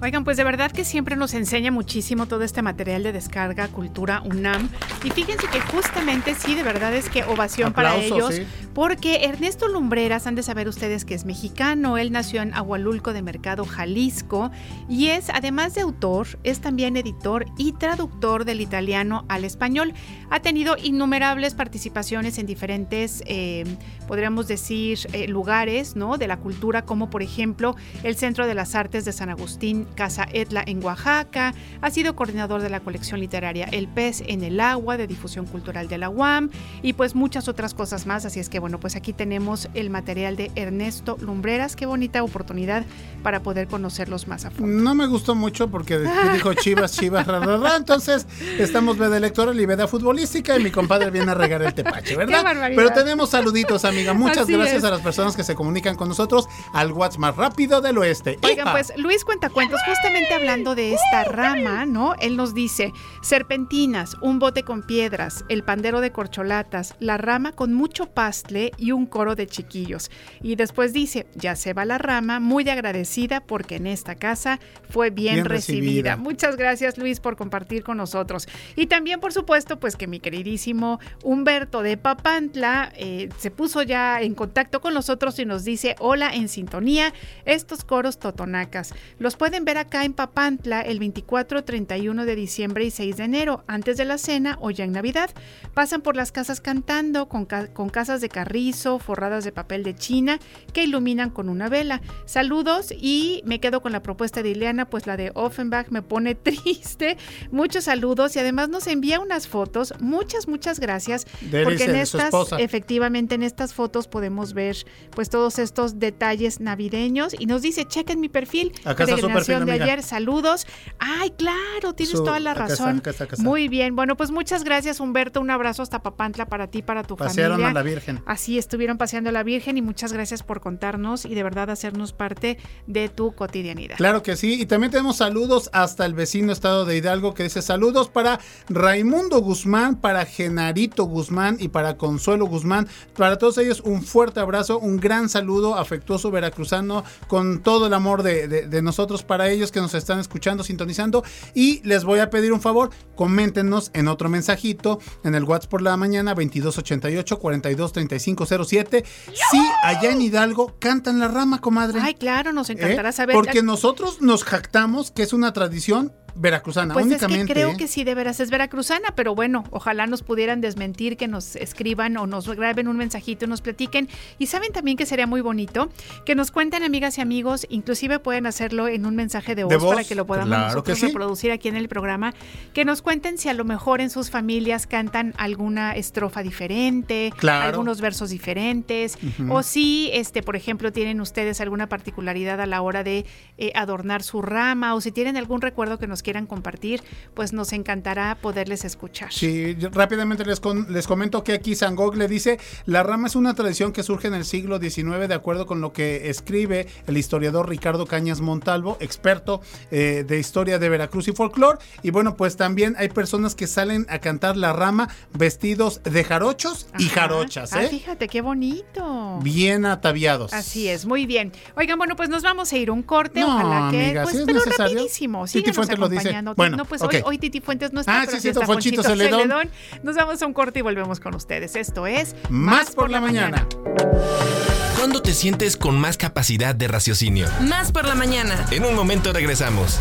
Oigan, pues de verdad que siempre nos enseña muchísimo todo este material de descarga Cultura UNAM. Y fíjense que justamente sí, de verdad es que ovación para ellos. sí. Porque Ernesto Lumbreras, han de saber ustedes que es mexicano, él nació en Agualulco de Mercado, Jalisco, y es, además de autor, es también editor y traductor del italiano al español. Ha tenido innumerables participaciones en diferentes, eh, podríamos decir, eh, lugares ¿no? de la cultura, como por ejemplo el Centro de las Artes de San Agustín, Casa Etla en Oaxaca. Ha sido coordinador de la colección literaria El Pez en el Agua, de difusión cultural de la UAM, y pues muchas otras cosas más. Así es que bueno, pues aquí tenemos el material de Ernesto Lumbreras. Qué bonita oportunidad para poder conocerlos más a fondo. No me gustó mucho porque *laughs* dijo Chivas, Chivas, ra, ra, ra. Entonces, estamos veda electoral y veda futbolística y mi compadre viene a regar el tepache, *laughs* ¿verdad? Qué barbaridad. Pero tenemos saluditos, amiga. Muchas Así gracias es. a las personas que se comunican con nosotros al WhatsApp más rápido del oeste. Oigan, pues Luis Cuentacuentos, justamente hablando de esta rama, ¿no? Él nos dice, serpentinas, un bote con piedras, el pandero de corcholatas, la rama con mucho pastle y un coro de chiquillos. Y después dice, ya se va la rama, muy agradecida porque en esta casa fue bien, Bien recibida. recibida. Muchas gracias Luis por compartir con nosotros. Y también, por supuesto, pues que mi queridísimo Humberto de Papantla eh, se puso ya en contacto con nosotros y nos dice, hola en sintonía, estos coros totonacas. Los pueden ver acá en Papantla el 24, 31 de diciembre y 6 de enero, antes de la cena o ya en Navidad. Pasan por las casas cantando con, ca- con casas de carrizo, forradas de papel de China, que iluminan con una vela. Saludos y me quedo con la propuesta de Ileana, pues la de Offenbach me pone *laughs* triste. Muchos saludos y además nos envía unas fotos. Muchas, muchas gracias. De porque en estas, efectivamente, en estas fotos podemos ver pues todos estos detalles navideños y nos dice, chequen mi perfil. Acá está su perfil, de amiga. Saludos. Ay, claro, tienes toda la razón. acá está, acá está. Muy bien, bueno, pues muchas gracias Humberto, un abrazo hasta Papantla para ti, para tu Pasearon familia. a la Virgen. Así estuvieron paseando a la Virgen y muchas gracias por contarnos y de verdad hacernos parte de tu cotidianidad. Claro que sí. Y también tenemos saludos hasta el vecino estado de Hidalgo que dice saludos para Raimundo Guzmán, para Genarito Guzmán y para Consuelo Guzmán. Para todos ellos un fuerte abrazo, un gran saludo afectuoso veracruzano con todo el amor de, de- de nosotros para ellos que nos están escuchando, sintonizando. Y les voy a pedir un favor, coméntenos en otro mensajito en el WhatsApp por la mañana 2288 423507 si allá en Hidalgo cantan la rama, comadre. Ay, claro, nos encantará ¿Eh? saber. Porque nosotros nos jactamos que es una tradición veracruzana, Pues es que creo ¿eh? que sí, de veras es veracruzana, pero bueno, ojalá nos pudieran desmentir, que nos escriban o nos graben un mensajito, nos platiquen. Y saben también que sería muy bonito que nos cuenten, amigas y amigos, inclusive pueden hacerlo en un mensaje de voz, ¿De voz? para que lo podamos Claro nosotros que sí. reproducir aquí en el programa. Que nos cuenten si a lo mejor en sus familias cantan alguna estrofa diferente, Claro. algunos versos diferentes, o si, este, por ejemplo, tienen ustedes alguna particularidad a la hora de eh, adornar su rama, o si tienen algún recuerdo que nos quieran compartir, pues nos encantará poderles escuchar. Sí, rápidamente les, con- les comento que aquí San Gog le dice, la rama es una tradición que surge en el siglo XIX de acuerdo con lo que escribe el historiador Ricardo Cañas Montalvo, experto eh, de historia de Veracruz y folclore. Y bueno, pues también hay personas que salen a cantar la rama vestidos de jarochos y jarochas, Ah, ¿eh? fíjate, qué bonito. Bien ataviados. Así es, muy bien. Oigan, bueno, pues nos vamos a ir un corte. No, Ojalá que, amiga, pues, ¿sí es pero necesario? rapidísimo. Titi Fuentes lo dice. Acompañando. Bueno, no, pues hoy, hoy Titi Fuentes no está, Ah, pero sí, sí cierto, está Fonchito Fonchito Celedón. Celedón. Nos vamos a un corte y volvemos con ustedes. Esto es Más por la mañana. ¿Cuándo te sientes con más capacidad de raciocinio? Más por la mañana. En un momento regresamos.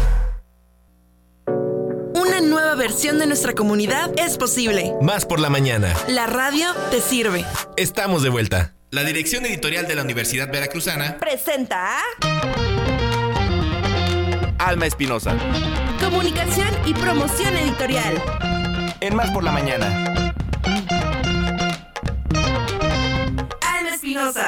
Una nueva versión de nuestra comunidad es posible. Más por la mañana. La radio te sirve. Estamos de vuelta. La dirección editorial de la Universidad Veracruzana, Presenta Alma Espinosa. Comunicación y promoción editorial. En Más por la mañana. Alma Espinosa.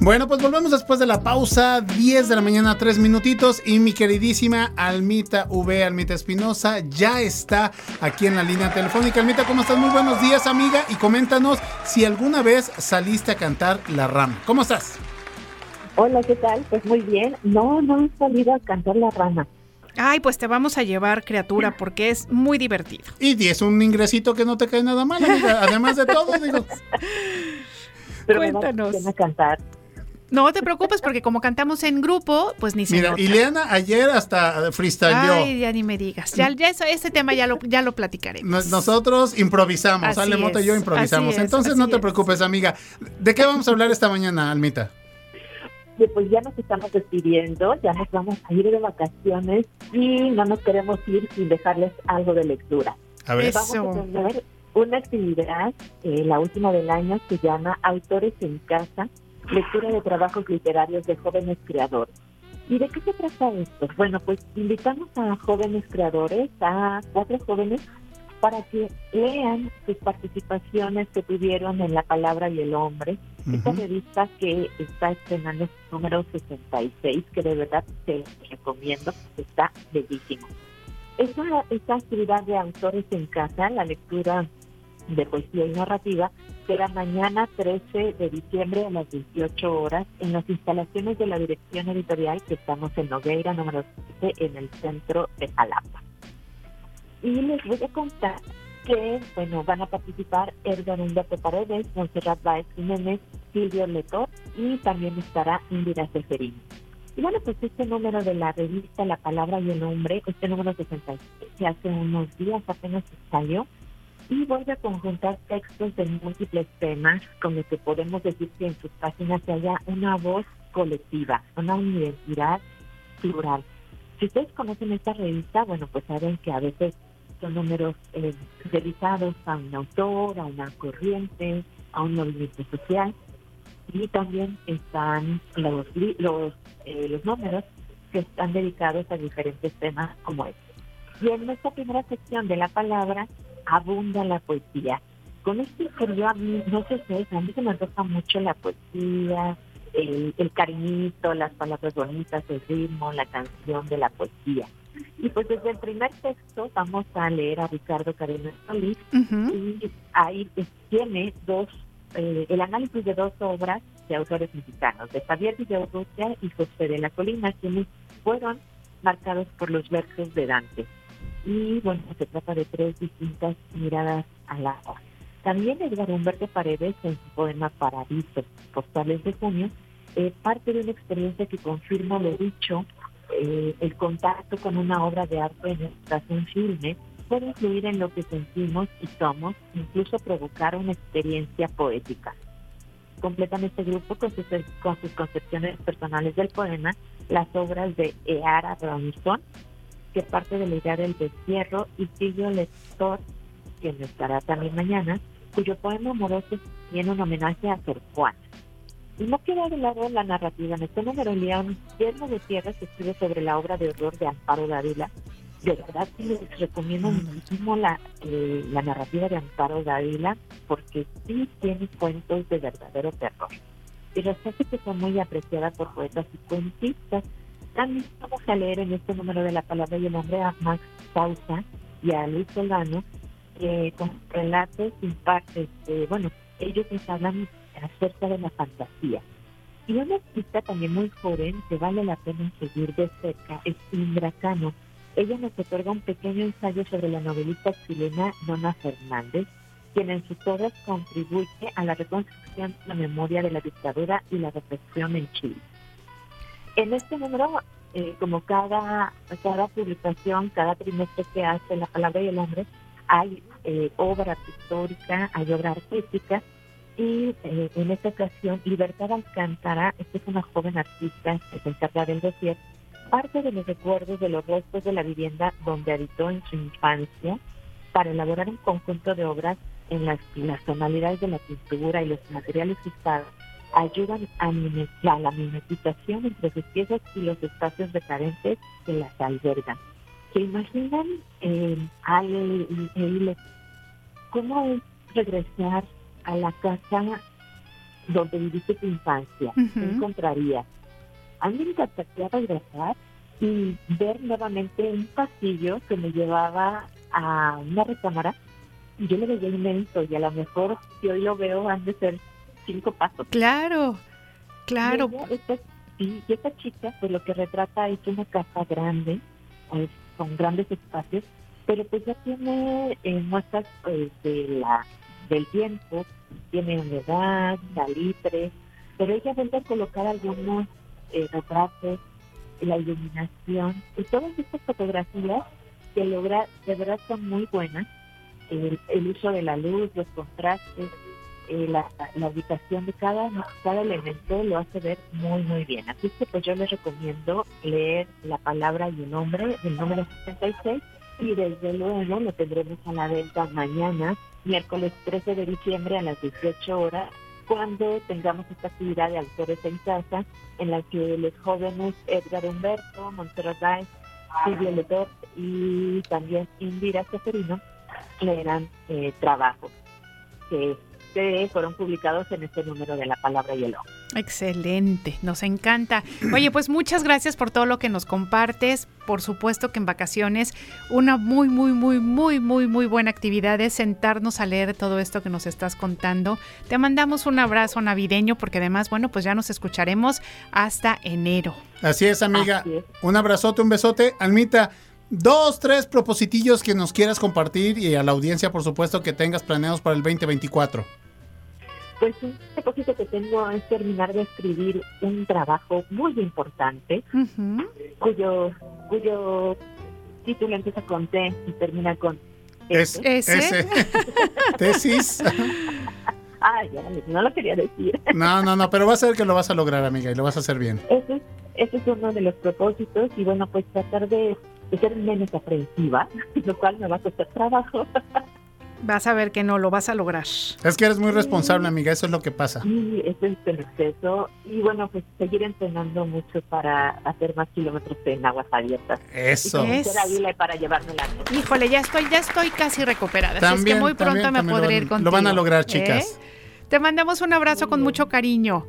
Bueno, pues volvemos después de la pausa, 10 de la mañana, 3 minutitos, y mi queridísima Almita V, Almita Espinosa, ya está aquí en la línea telefónica. Almita, ¿cómo estás? Muy buenos días, amiga, y coméntanos si alguna vez saliste a cantar La Rama. ¿Cómo estás? Hola, ¿qué tal? Pues muy bien. No, no he salido a cantar la rama. Ay, pues te vamos a llevar, criatura, porque es muy divertido. Y es un ingresito que no te cae nada mal, amiga. Además de todo, digo. *laughs* Pero me Cuéntanos. pena cantar. No te preocupes, porque como cantamos en grupo, pues ni se Mira, nota. Ileana ayer hasta freestyleó. Ay, ya ni me digas. Ya, ya eso- ese tema ya lo, ya lo platicaremos. Nos- Nosotros improvisamos, Así Ale Mota y yo improvisamos. así es, Entonces no te es. preocupes, amiga. ¿De qué vamos a hablar esta mañana, Almita? Que pues ya nos estamos despidiendo, ya nos vamos a ir de vacaciones y no nos queremos ir sin dejarles algo de lectura. A ver. Vamos Eso. a tener una actividad, eh, la última del año, que se llama Autores en Casa, lectura de trabajos literarios de jóvenes creadores. ¿Y de qué se trata esto? Bueno, pues invitamos a jóvenes creadores, a cuatro jóvenes, para que lean sus participaciones que tuvieron en La Palabra y el Hombre, esta Ujú. revista que está estrenando su número 66, que de verdad te recomiendo, está bellísimo. Esta, esta actividad de autores en casa, la lectura de poesía y narrativa, será mañana 13 de diciembre a las 18 horas en las instalaciones de la dirección editorial que estamos en Nogueira, número 7, en el centro de Jalapa. Y les voy a contar que, bueno, van a participar Edgar Humberto Paredes, Montserrat Baez Jiménez, Silvio Letor y también estará Indira Seferín. Y bueno, pues este número de la revista La Palabra y el Hombre, este número 66, que hace unos días apenas salió, y vuelve a conjuntar textos de múltiples temas con los que podemos decir que en sus páginas se haya una voz colectiva, una identidad plural. Si ustedes conocen esta revista, bueno, pues saben que a veces son números eh, dedicados a un autor, a una corriente, a un movimiento social, y también están los, eh, los números que están dedicados a diferentes temas como este. Y en esta primera sección de la palabra abunda la poesía. Con esto que yo a mí, no sé ustedes, a mí se me antoja mucho la poesía, el, el cariñito, las palabras bonitas, el ritmo, la canción de la poesía. Y pues desde el primer texto vamos a leer a Ricardo Careno Solís y ahí tiene dos, eh, el análisis de dos obras de autores mexicanos, de Javier Villaurrutia y José de la Colina, quienes fueron marcados por los versos de Dante. Y bueno, se trata de tres distintas miradas al agua. También Edgar Humberto Paredes, en su poema Paradiso, Postales de Junio, eh, parte de una experiencia que confirma lo dicho, eh, el contacto con una obra de arte tras un filme puede influir en lo que sentimos y somos, incluso provocar una experiencia poética. Completan este grupo con sus, con sus concepciones personales del poema las obras de Eara Robinson, que parte de la idea del destierro, y Silvio Lector, quien estará también mañana, cuyo poema amoroso tiene un homenaje a Sor Juana. Y no queda de lado la narrativa. En este número, Guillermo de Tierra se escribe sobre la obra de horror de Amparo Dávila. De verdad que les recomiendo muchísimo la, eh, la narrativa de Amparo Dávila porque sí tiene cuentos de verdadero terror. Y resulta que son muy apreciadas por poetas y cuentistas. También vamos a leer en este número de la palabra y el hombre a Max Pausa y a Luis Solano, que con relatos impartes, eh, bueno, ellos nos hablan acerca de la fantasía. Y una artista también muy joven que vale la pena seguir de cerca es Indra Cano. Ella nos otorga un pequeño ensayo sobre la novelista chilena Nona Fernández, quien en sus obras contribuye a la reconstrucción de la memoria de la dictadura y la represión en Chile. En este número, eh, como cada, cada publicación, cada trimestre que hace La Palabra y el Hombre, hay eh, obra pictórica, hay obra artística, y eh, en esta ocasión Libertad Alcántara, esta es una joven artista que se encarga del dossier, parte de los recuerdos de los restos de la vivienda donde habitó en su infancia para elaborar un conjunto de obras en las las tonalidades de la pintura y los materiales usados ayudan a, a la mimetización entre sus piezas y los espacios recadentes que las albergan. ¿Se imaginan, eh, Ale y Eile, cómo es regresar a la casa donde viviste tu infancia? ¿Qué Ujú. encontrarías? A mí me encantaría regresar y ver nuevamente un pasillo que me llevaba a una recámara yo lo veía inmenso y a lo mejor si hoy lo veo han de ser cinco pasos. Claro, claro. Y esta, y esta chica, pues lo que retrata es una casa grande con grandes espacios, pero pues ya tiene eh, muestras pues, de la del tiempo, tiene humedad, salitre, pero ella vuelve a colocar algunos eh, retratos, la iluminación y todas estas fotografías que logra, de verdad son muy buenas. El, el uso de la luz, los contrastes, eh, la, la ubicación de cada, cada elemento lo hace ver muy, muy bien. Así que pues yo les recomiendo leer la palabra y el nombre, el número 66, y desde luego lo tendremos a la venta mañana, miércoles 13 de diciembre a las 18 horas, cuando tengamos esta actividad de autores en casa, en la que los jóvenes Edgar Humberto, Montserrat Baez, Silvia Ledor y también Indira Seferino leerán eh, trabajos que que fueron publicados en este número de la palabra y el ojo. Excelente, nos encanta. Oye, pues muchas gracias por todo lo que nos compartes. Por supuesto que en vacaciones una muy, muy, muy, muy, muy, muy buena actividad es sentarnos a leer todo esto que nos estás contando. Te mandamos un abrazo navideño porque además, bueno, pues ya nos escucharemos hasta enero. Así es, amiga. Un abrazote, un besote. Almita, dos, tres propositillos que nos quieras compartir y a la audiencia, por supuesto, que tengas planeados para el 2024. Pues un propósito que tengo es terminar de escribir un trabajo muy importante, cuyo, cuyo título empieza con T y termina con S. *laughs* Tesis. Ay, ya, no lo quería decir. No, no, no, pero vas a ver que lo vas a lograr, amiga, y lo vas a hacer bien. Ese es, ese es uno de los propósitos y bueno, pues tratar de, de ser menos aprensiva, *laughs* lo cual me va a costar trabajo. Vas a ver que no lo vas a lograr. Es que eres muy responsable, amiga, eso es lo que pasa. Y ese es el exceso. Y bueno, pues seguir entrenando mucho para hacer más kilómetros en aguas abiertas. Eso. Y Vila para llevarme la Híjole, ya estoy, ya estoy casi recuperada. así es También, que muy pronto también, me también podré van- ir contigo. lo van a lograr, ¿eh? chicas. Te mandamos un abrazo con mucho cariño.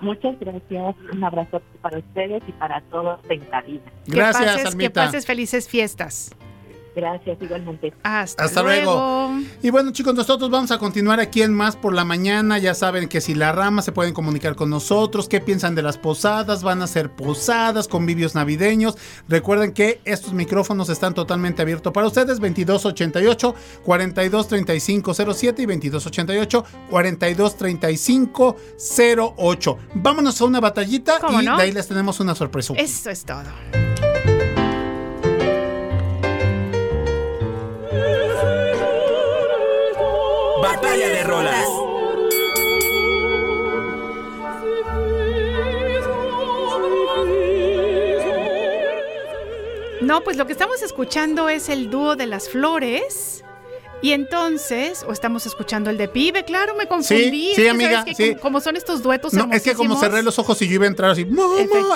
Muchas gracias. Un abrazo para ustedes y para todos en cabina. que pases, Que pases felices fiestas. Gracias, igualmente. Hasta, Hasta luego. Y bueno, chicos, nosotros vamos a continuar aquí en Más por la Mañana. Ya saben que si la rama se pueden comunicar con nosotros. ¿Qué piensan de las posadas? ¿Van a ser posadas, convivios navideños? Recuerden que estos micrófonos están totalmente abiertos para ustedes. 2288 423507 y 2288 423508. Vámonos a una batallita ¿Cómo y no? de ahí les tenemos una sorpresa. Eso es todo. Batalla de rolas. No, pues lo que estamos escuchando es el dúo de las flores. Y entonces, o estamos escuchando el de pibe, claro, me confundí. Sí, amiga. Como, como son estos duetos No, es que como cerré los ojos y yo iba a entrar así.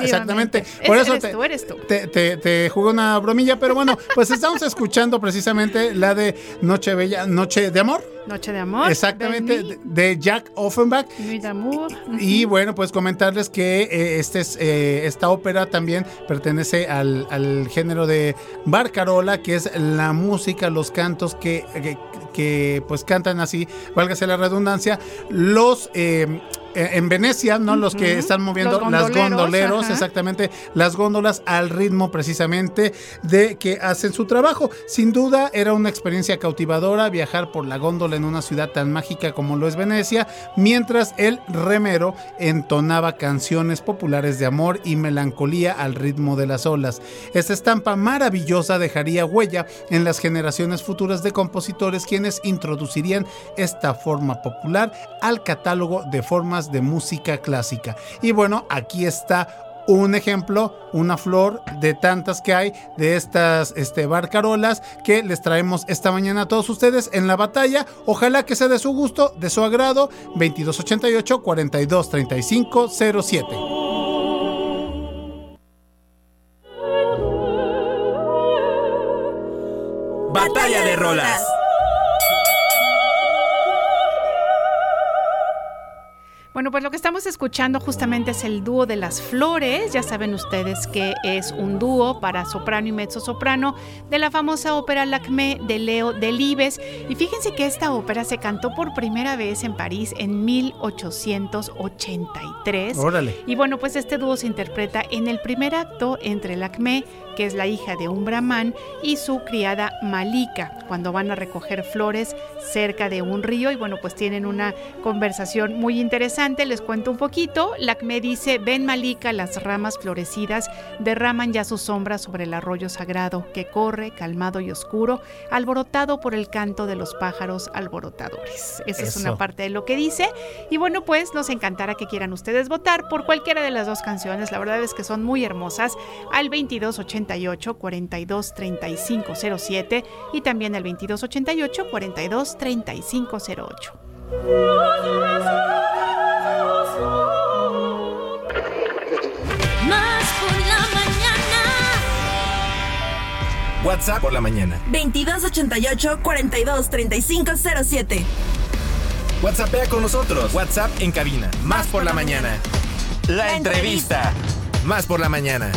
Exactamente. Es- Por eso eres te, tú, eres tú. te, te- te jugué una bromilla, pero bueno, pues estamos escuchando precisamente la de Noche Bella, Noche de Amor. Noche de amor. Exactamente, de, de Jack Offenbach. Nuit d'amour. Y bueno, pues comentarles que eh, este es, eh, esta ópera también pertenece al, al género de Barcarola, que es la música, los cantos que, que, que, pues cantan así, válgase la redundancia, los... eh, en Venecia, ¿no? Los que están moviendo Los las gondoleros, gondoleros, ajá. exactamente, las góndolas al ritmo precisamente de que hacen su trabajo. Sin duda era una experiencia cautivadora viajar por la góndola en una ciudad tan mágica como lo es Venecia, mientras el remero entonaba canciones populares de amor y melancolía al ritmo de las olas. Esta estampa maravillosa dejaría huella en las generaciones futuras de compositores quienes introducirían esta forma popular al catálogo de formas de música clásica. Y bueno, aquí está un ejemplo, una flor de tantas que hay de estas este, barcarolas que les traemos esta mañana a todos ustedes en la batalla. Ojalá que sea de su gusto, de su agrado. 2288 4235 07. Batalla de rolas. Bueno, pues lo que estamos escuchando justamente es el dúo de las flores. Ya saben ustedes que es un dúo para soprano y mezzo soprano de la famosa ópera Lacmé de Leo Delibes. Y fíjense que esta ópera se cantó por primera vez en París en 1883. Órale. Y bueno, pues este dúo se interpreta en el primer acto entre Lacmé, que es la hija de un brahman, y su criada Malika, cuando van a recoger flores cerca de un río. Y bueno, pues tienen una conversación muy interesante. Les cuento un poquito. Lacmé dice, ven Malika, las ramas florecidas derraman ya su sombra sobre el arroyo sagrado que corre, calmado y oscuro, alborotado por el canto de los pájaros alborotadores. Esa es Eso. una parte de lo que dice. Y bueno, pues nos encantará que quieran ustedes votar por cualquiera de las dos canciones. La verdad es que son muy hermosas. Al 2288 423507 y también al 2288 423508. Más por la mañana. WhatsApp por la mañana. 2288 423507. WhatsAppea con nosotros. WhatsApp en cabina. Más por la mañana. La entrevista. Más por la mañana.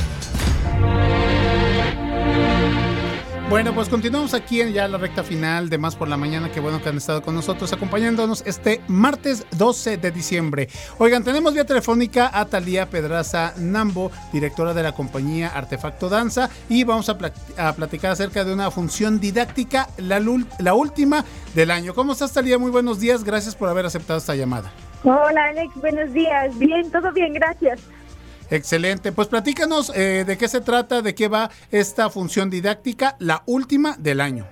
Bueno, pues continuamos aquí en ya la recta final de Más por la Mañana. Qué bueno que han estado con nosotros acompañándonos este martes 12 de diciembre. Oigan, tenemos vía telefónica a Talía Pedraza Nambo, directora de la compañía Artefacto Danza, y vamos a, pla- a platicar acerca de una función didáctica, la, la última del año. ¿Cómo estás, Talía? Muy buenos días. Gracias por haber aceptado esta llamada. Hola Alex, buenos días. Bien, todo bien, gracias. Excelente. Pues platícanos eh, de qué se trata, de qué va esta función didáctica, la última del año.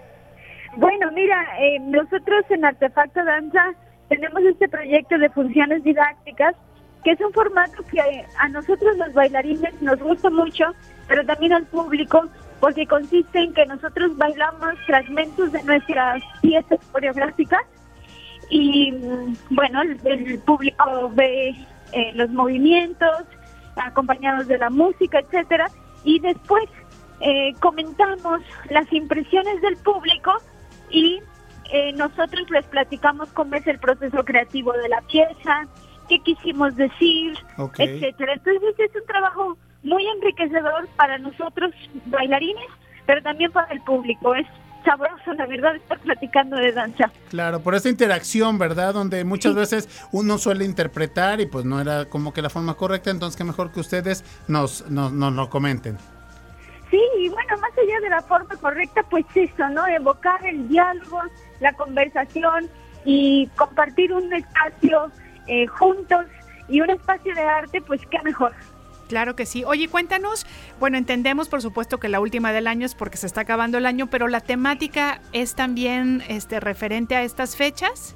Bueno, mira, eh, nosotros en Artefacto Danza tenemos este proyecto de funciones didácticas, que es un formato que a nosotros los bailarines nos gusta mucho, pero también al público, porque consiste en que nosotros bailamos fragmentos de nuestras piezas coreográficas y mm, bueno, el, el público ve eh, los movimientos acompañados de la música, etcétera, y después eh, comentamos las impresiones del público y eh, nosotros les platicamos cómo es el proceso creativo de la pieza, qué quisimos decir, etcétera. Entonces es un trabajo muy enriquecedor para nosotros bailarines, pero también para el público. Es sabroso, la verdad, estar platicando de danza. Claro, por esta interacción, ¿verdad? Donde muchas veces uno suele interpretar y pues no era como que la forma correcta, entonces qué mejor que ustedes nos, nos, nos lo comenten. Sí, y bueno, más allá de la forma correcta, pues eso, ¿no? Evocar el diálogo, la conversación y compartir un espacio eh, juntos y un espacio de arte, pues qué mejor. Claro que sí. Oye, cuéntanos, bueno, entendemos por supuesto que la última del año es porque se está acabando el año, pero la temática es también este referente a estas fechas.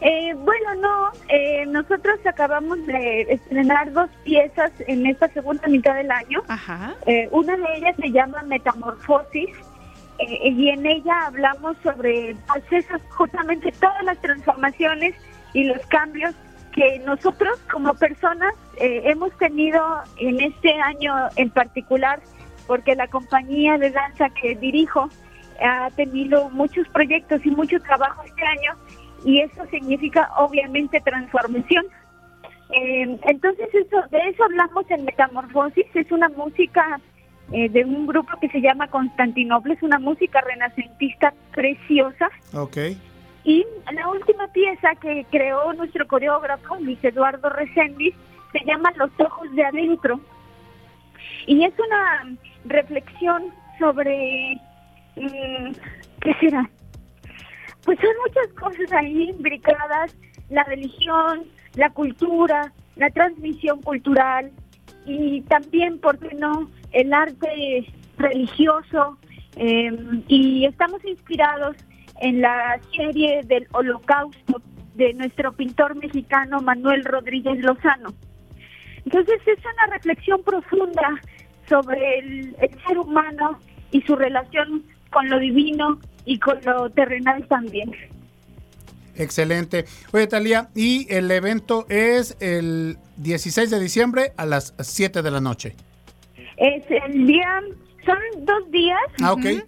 Eh, bueno, no, eh, nosotros acabamos de estrenar dos piezas en esta segunda mitad del año. Ajá. Eh, una de ellas se llama Metamorfosis eh, y en ella hablamos sobre esas, justamente todas las transformaciones y los cambios que nosotros como personas eh, hemos tenido en este año en particular, porque la compañía de danza que dirijo ha tenido muchos proyectos y mucho trabajo este año y eso significa obviamente transformación. Eh, entonces eso, de eso hablamos en Metamorfosis, es una música eh, de un grupo que se llama Constantinople, es una música renacentista preciosa. Ok. Y la última pieza que creó nuestro coreógrafo, Luis Eduardo Reséndiz, se llama Los Ojos de Adentro. Y es una reflexión sobre... mm, ¿Qué será? Pues son muchas cosas ahí imbricadas, la religión, la cultura, la transmisión cultural y también, ¿por qué no?, el arte religioso. eh, y estamos inspirados en la serie del Holocausto de nuestro pintor mexicano Manuel Rodríguez Lozano. Entonces es una reflexión profunda sobre el, el ser humano y su relación con lo divino y con lo terrenal también. Excelente. Oye, Talía, y el evento es el 16 de diciembre a las 7 de la noche. Es el día, son dos días. Ah, ok. Eh,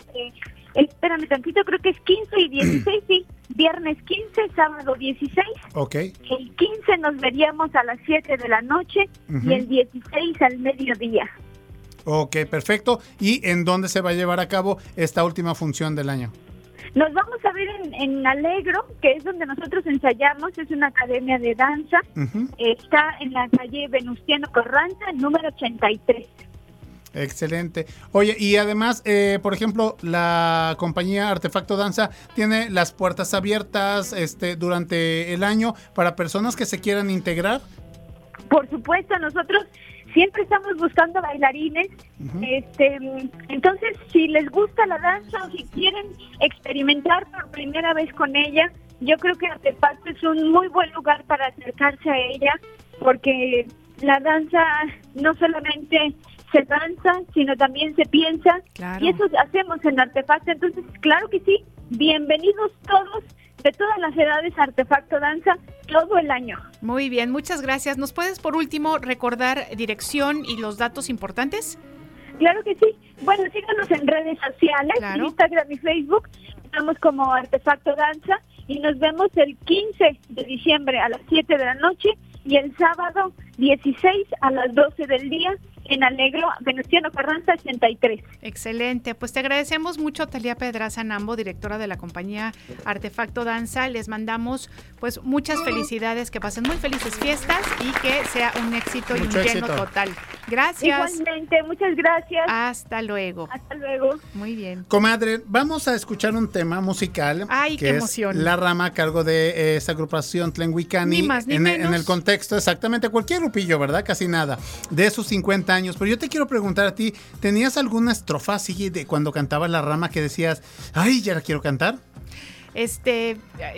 espérame tantito, creo que es 15 y 16, sí. Viernes 15, sábado 16. Ok. El 15 nos veríamos a las 7 de la noche y el 16 al mediodía. Ok, perfecto. ¿Y en dónde se va a llevar a cabo esta última función del año? Nos vamos a ver en, en Alegro, que es donde nosotros ensayamos, es una academia de danza. Está en la calle Venustiano Corranza, número 83. Excelente. Oye, y además, eh, por ejemplo, la compañía Artefacto Danza tiene las puertas abiertas este, durante el año para personas que se quieran integrar. Por supuesto, nosotros siempre estamos buscando bailarines. Este, entonces, si les gusta la danza o si quieren experimentar por primera vez con ella, yo creo que Artefacto es un muy buen lugar para acercarse a ella, porque la danza no solamente se danza, sino también se piensa. Claro. Y eso hacemos en Artefacto. Entonces, claro que sí, bienvenidos todos de todas las edades a Artefacto Danza todo el año. Muy bien, muchas gracias. ¿Nos puedes por último recordar dirección y los datos importantes? Claro que sí. Bueno, síganos en redes sociales, Claro. Instagram y Facebook. Estamos como Artefacto Danza y nos vemos el 15 de diciembre a las 7 de la noche y el sábado 16 a las 12 del día en Alegro, Venustiano Carranza 83. Excelente, pues te agradecemos mucho Talia Pedraza Nambo, directora de la compañía Artefacto Danza. Les mandamos pues muchas felicidades, que pasen muy felices fiestas y que sea un éxito y un lleno éxito. total. Gracias. Igualmente, muchas gracias. Hasta luego. Hasta luego. Muy bien. Comadre, vamos a escuchar un tema musical. Ay, que qué es emoción. La rama a cargo de eh, esta agrupación Tlenhuicani. Ni más ni en, menos. en el contexto, exactamente, cualquier grupillo, ¿verdad? Casi nada. De sus 50 años. Pero yo te quiero preguntar a ti, ¿tenías alguna estrofa así de cuando cantabas la rama que decías, ay, ya la quiero cantar? Este,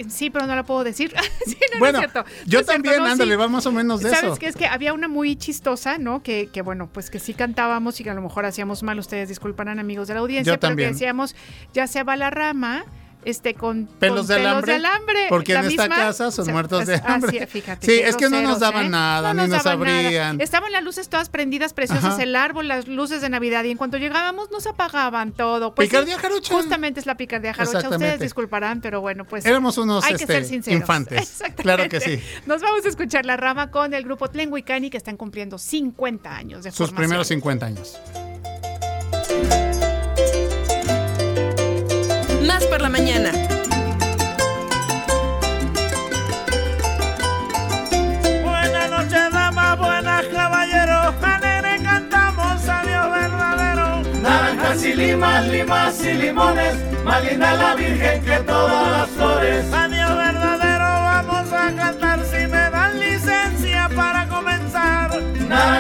sí, pero no la puedo decir. *laughs* Sí, no, no bueno, es cierto. yo No es cierto, también, no, ándale, sí. va más o menos de ¿Sabes eso. qué? Es que había una muy chistosa, ¿no? Que, que bueno, pues que sí cantábamos y que a lo mejor hacíamos mal, ustedes disculparán amigos de la audiencia, Yo pero también. que decíamos, ya se va la rama, este, con Pelos, con de, alambre, alambre. Porque La en esta casa son muertos de hambre. sí, fíjate, Sí, es que no nos daban ¿eh? nada, No ni nos nada. abrían. Estaban las luces todas prendidas, preciosas, Ajá. el árbol, las luces de Navidad, y en cuanto llegábamos nos apagaban todo. Pues Picardía jarocha. Justamente es la picardía jarocha. Ustedes disculparán, pero bueno, pues. Éramos unos hay que ser este, sinceros. infantes. Exactamente. *laughs* Claro que sí. Nos vamos a escuchar la rama con el grupo Tlenhuicani que están cumpliendo 50 años de Sus formación. primeros 50 años. Más por la mañana. Buenas noches, damas, buenas caballeros. Alegre cantamos a Dios verdadero. Naranjas y limas, limas y limones, más linda la Virgen que todas las flores. A Dios verdadero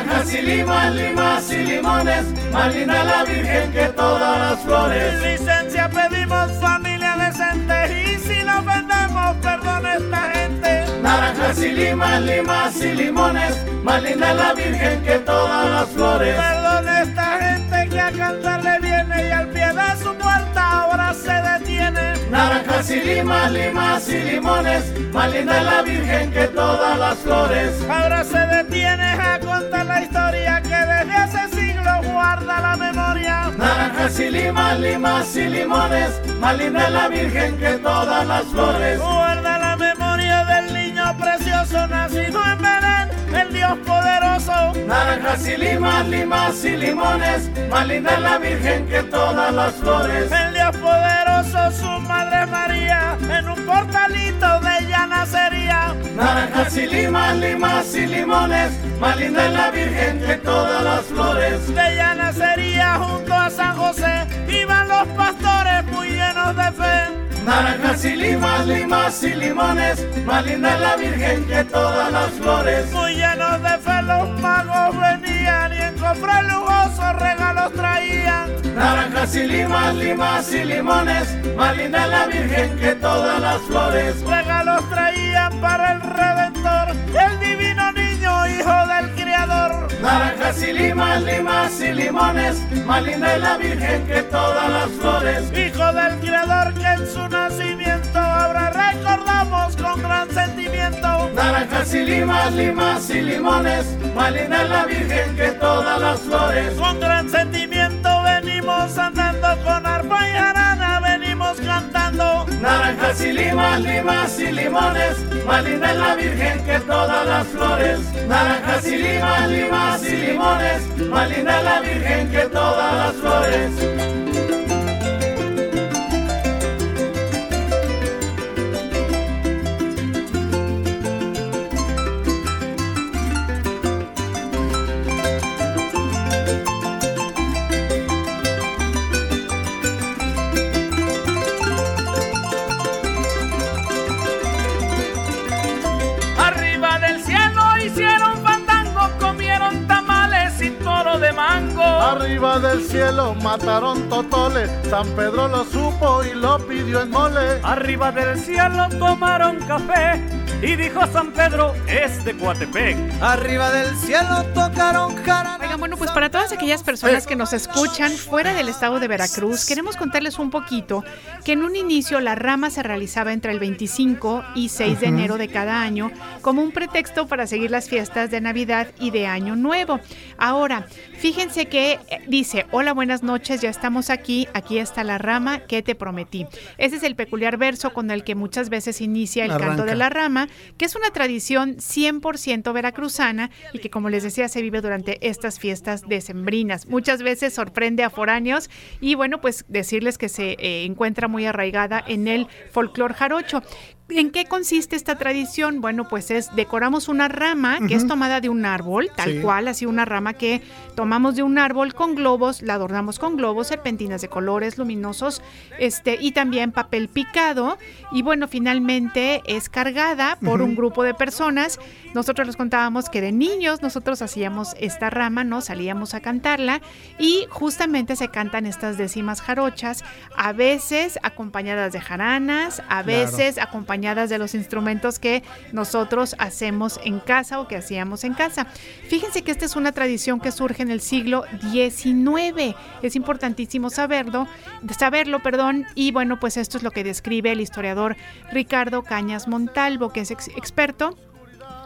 Naranjas y limas, limas y limones, más linda la Virgen que todas las flores. Licencia pedimos familia decente y si nos vendemos, perdone esta gente. Naranjas y limas, limas y limones, más linda la Virgen que todas las flores. Perdone esta gente a cantarle viene y al pie de su puerta ahora se detiene. Naranjas y limas, limas y limones, más linda la Virgen que todas las flores. Ahora se detiene a contar la historia que desde hace siglos guarda la memoria. Naranjas y limas, limas y limones, más linda la Virgen que todas las flores. Guarda la memoria del niño precioso nacido en Belén, el Dios poderoso. Naranjas y limas, limas y limones, más linda la Virgen que todas las flores. El Dios poderoso, su madre María, en un portalito de ella nacería. Naranjas y limas, limas y limones, más linda la Virgen que todas las flores. De ella nacería junto a San José, iban los pastores Naranjas y limas, limas y limones, más linda la Virgen que todas las flores. Muy llenos de fe los magos venían y en cofres lujosos regalos traían. Naranjas y limas, limas y limones, más linda la Virgen que todas las flores. Regalos traían para el Redentor, el divino niño, hijo del Naranjas y limas, limas y limones, más linda la Virgen que todas las flores. Hijo del Criador que en su nacimiento ahora recordamos con gran sentimiento. Naranjas y limas, limas y limones, más linda la Virgen que todas las flores. Con gran sentimiento venimos andando con arpa y jarana, Naranjas y limas, limas y limones, más linda es la Virgen que todas las flores. Naranjas y limas, limas y limones, más linda es la Virgen que todas las flores. Arriba del cielo mataron totoles, San Pedro lo supo y lo pidió en mole. Arriba del cielo tomaron café y dijo San Pedro es de Coatepec. Arriba del cielo tocaron jarana. Oigan, bueno, pues para todas aquellas personas que nos escuchan fuera del estado de Veracruz, queremos contarles un poquito que en un inicio la rama se realizaba entre el 25 y 6 de enero de cada año como un pretexto para seguir las fiestas de Navidad y de Año Nuevo. Ahora, fíjense que eh, dice, hola, buenas noches, ya estamos aquí, aquí está la rama que te prometí. Ese es el peculiar verso con el que muchas veces inicia el canto de la rama, que es una tradición 100% veracruzana y que, como les decía, se vive durante estas fiestas decembrinas. Muchas veces sorprende a foráneos y, bueno, pues decirles que se eh, encuentra muy arraigada en el folclor jarocho. ¿En qué consiste esta tradición? Bueno, pues es decoramos una rama que es tomada de un árbol, tal Sí. cual, así una rama que tomamos de un árbol con globos, la adornamos con globos, serpentinas de colores luminosos, este y también papel picado y bueno, finalmente es cargada por un grupo de personas. Nosotros les contábamos que de niños nosotros hacíamos esta rama, ¿no? Salíamos a cantarla y justamente se cantan estas décimas jarochas, a veces acompañadas de jaranas, a Claro. veces de los instrumentos que nosotros hacemos en casa o que hacíamos en casa. Fíjense que esta es una tradición que surge en el siglo XIX. Es importantísimo saberlo, saberlo, perdón, y bueno, pues esto es lo que describe el historiador Ricardo Cañas Montalvo, que es ex- experto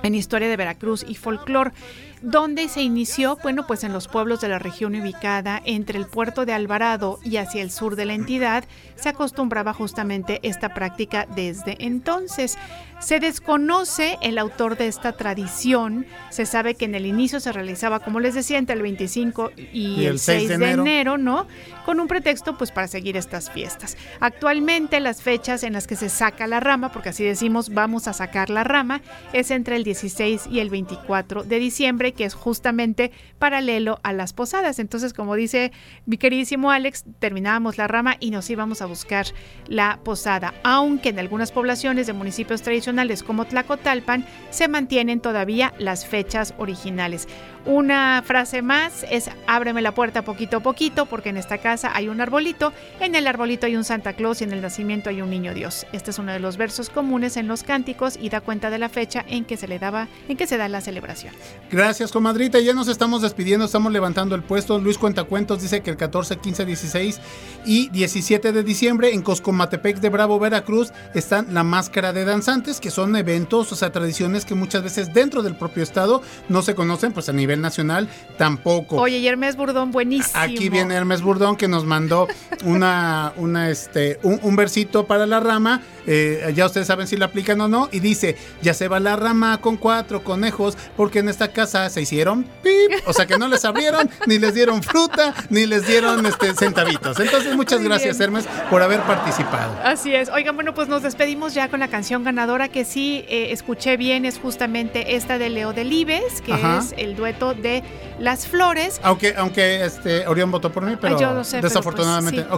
en historia de Veracruz y folclore. ¿Dónde se inició? Bueno, pues en los pueblos de la región ubicada entre el puerto de Alvarado y hacia el sur de la entidad, se acostumbraba justamente esta práctica desde entonces. Se desconoce el autor de esta tradición, se sabe que en el inicio se realizaba, como les decía, entre el 25 y, el 6 de enero. ¿no? Con un pretexto pues para seguir estas fiestas. Actualmente las fechas en las que se saca la rama, porque así decimos vamos a sacar la rama, es entre el 16 y el 24 de diciembre, que es justamente paralelo a las posadas. Entonces, como dice mi queridísimo Alex, terminábamos la rama y nos íbamos a buscar la posada, aunque en algunas poblaciones de municipios tradicionales como Tlacotalpan se mantienen todavía las fechas originales. Una frase más es ábreme la puerta poquito a poquito porque en esta casa hay un arbolito, en el arbolito hay un Santa Claus y en el nacimiento hay un niño Dios. Este es uno de los versos comunes en los cánticos y da cuenta de la fecha en que se le daba en que se da la celebración. Gracias, comadrita. Ya nos estamos despidiendo, estamos levantando el puesto. Luis Cuentacuentos dice que el 14, 15, 16 y 17 de diciembre en Coscomatepec de Bravo, Veracruz, están la máscara de danzantes, que son eventos, o sea, tradiciones que muchas veces dentro del propio estado no se conocen, pues a nivel nacional tampoco. Oye, y Hermes Burdón, buenísimo. Aquí viene Hermes Burdón que nos mandó una, una este, un, un versito para la rama. eh, ya ustedes saben si la aplican o no. Y dice: Ya se va la rama con cuatro conejos, porque en esta casa se hicieron pip. O sea que no les abrieron, *laughs* ni les dieron fruta, ni les dieron este, centavitos. Entonces, muchas Muy gracias, bien. Hermes, por haber participado. Así es. Oigan, bueno, pues nos despedimos ya con la canción ganadora que sí eh, escuché bien, es justamente esta de Leo Delibes, que Ajá. es el dueto de Las Flores. Aunque, aunque este, Orión votó por mí, pero Ay, yo lo sé, pero, pues, desafortunadamente. sí, no.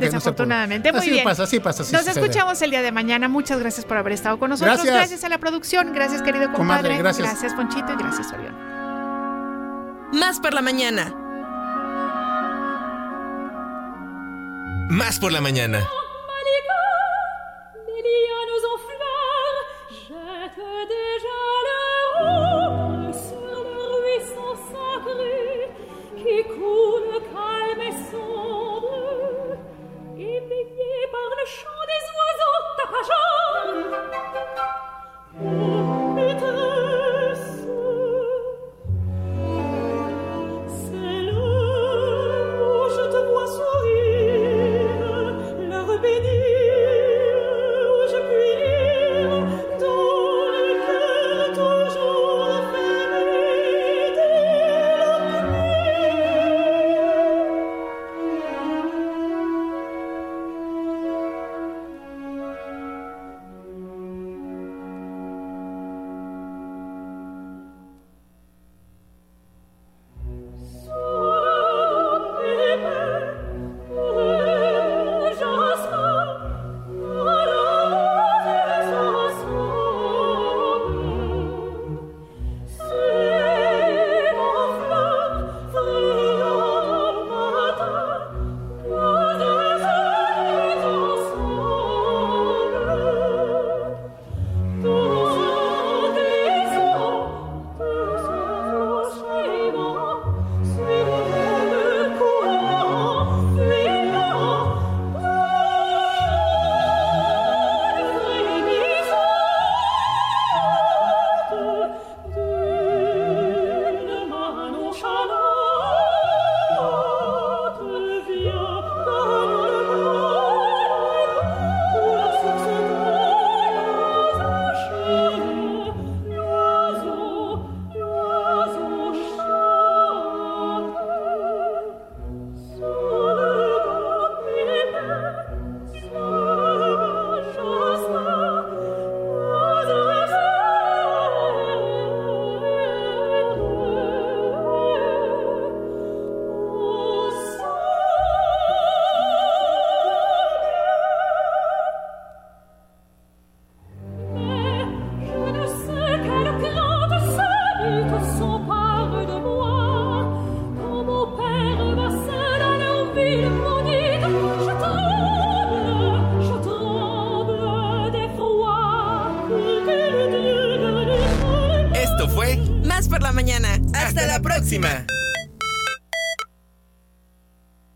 Muy así bien. pasa, así pasa. así Nos sucede. escuchamos el día de mañana. Muchas gracias por haber estado con nosotros. Gracias. a la producción. Gracias, querido Comadre, compadre. gracias. Gracias, Ponchito. Y gracias, Orión. Más por la mañana. Más por la mañana.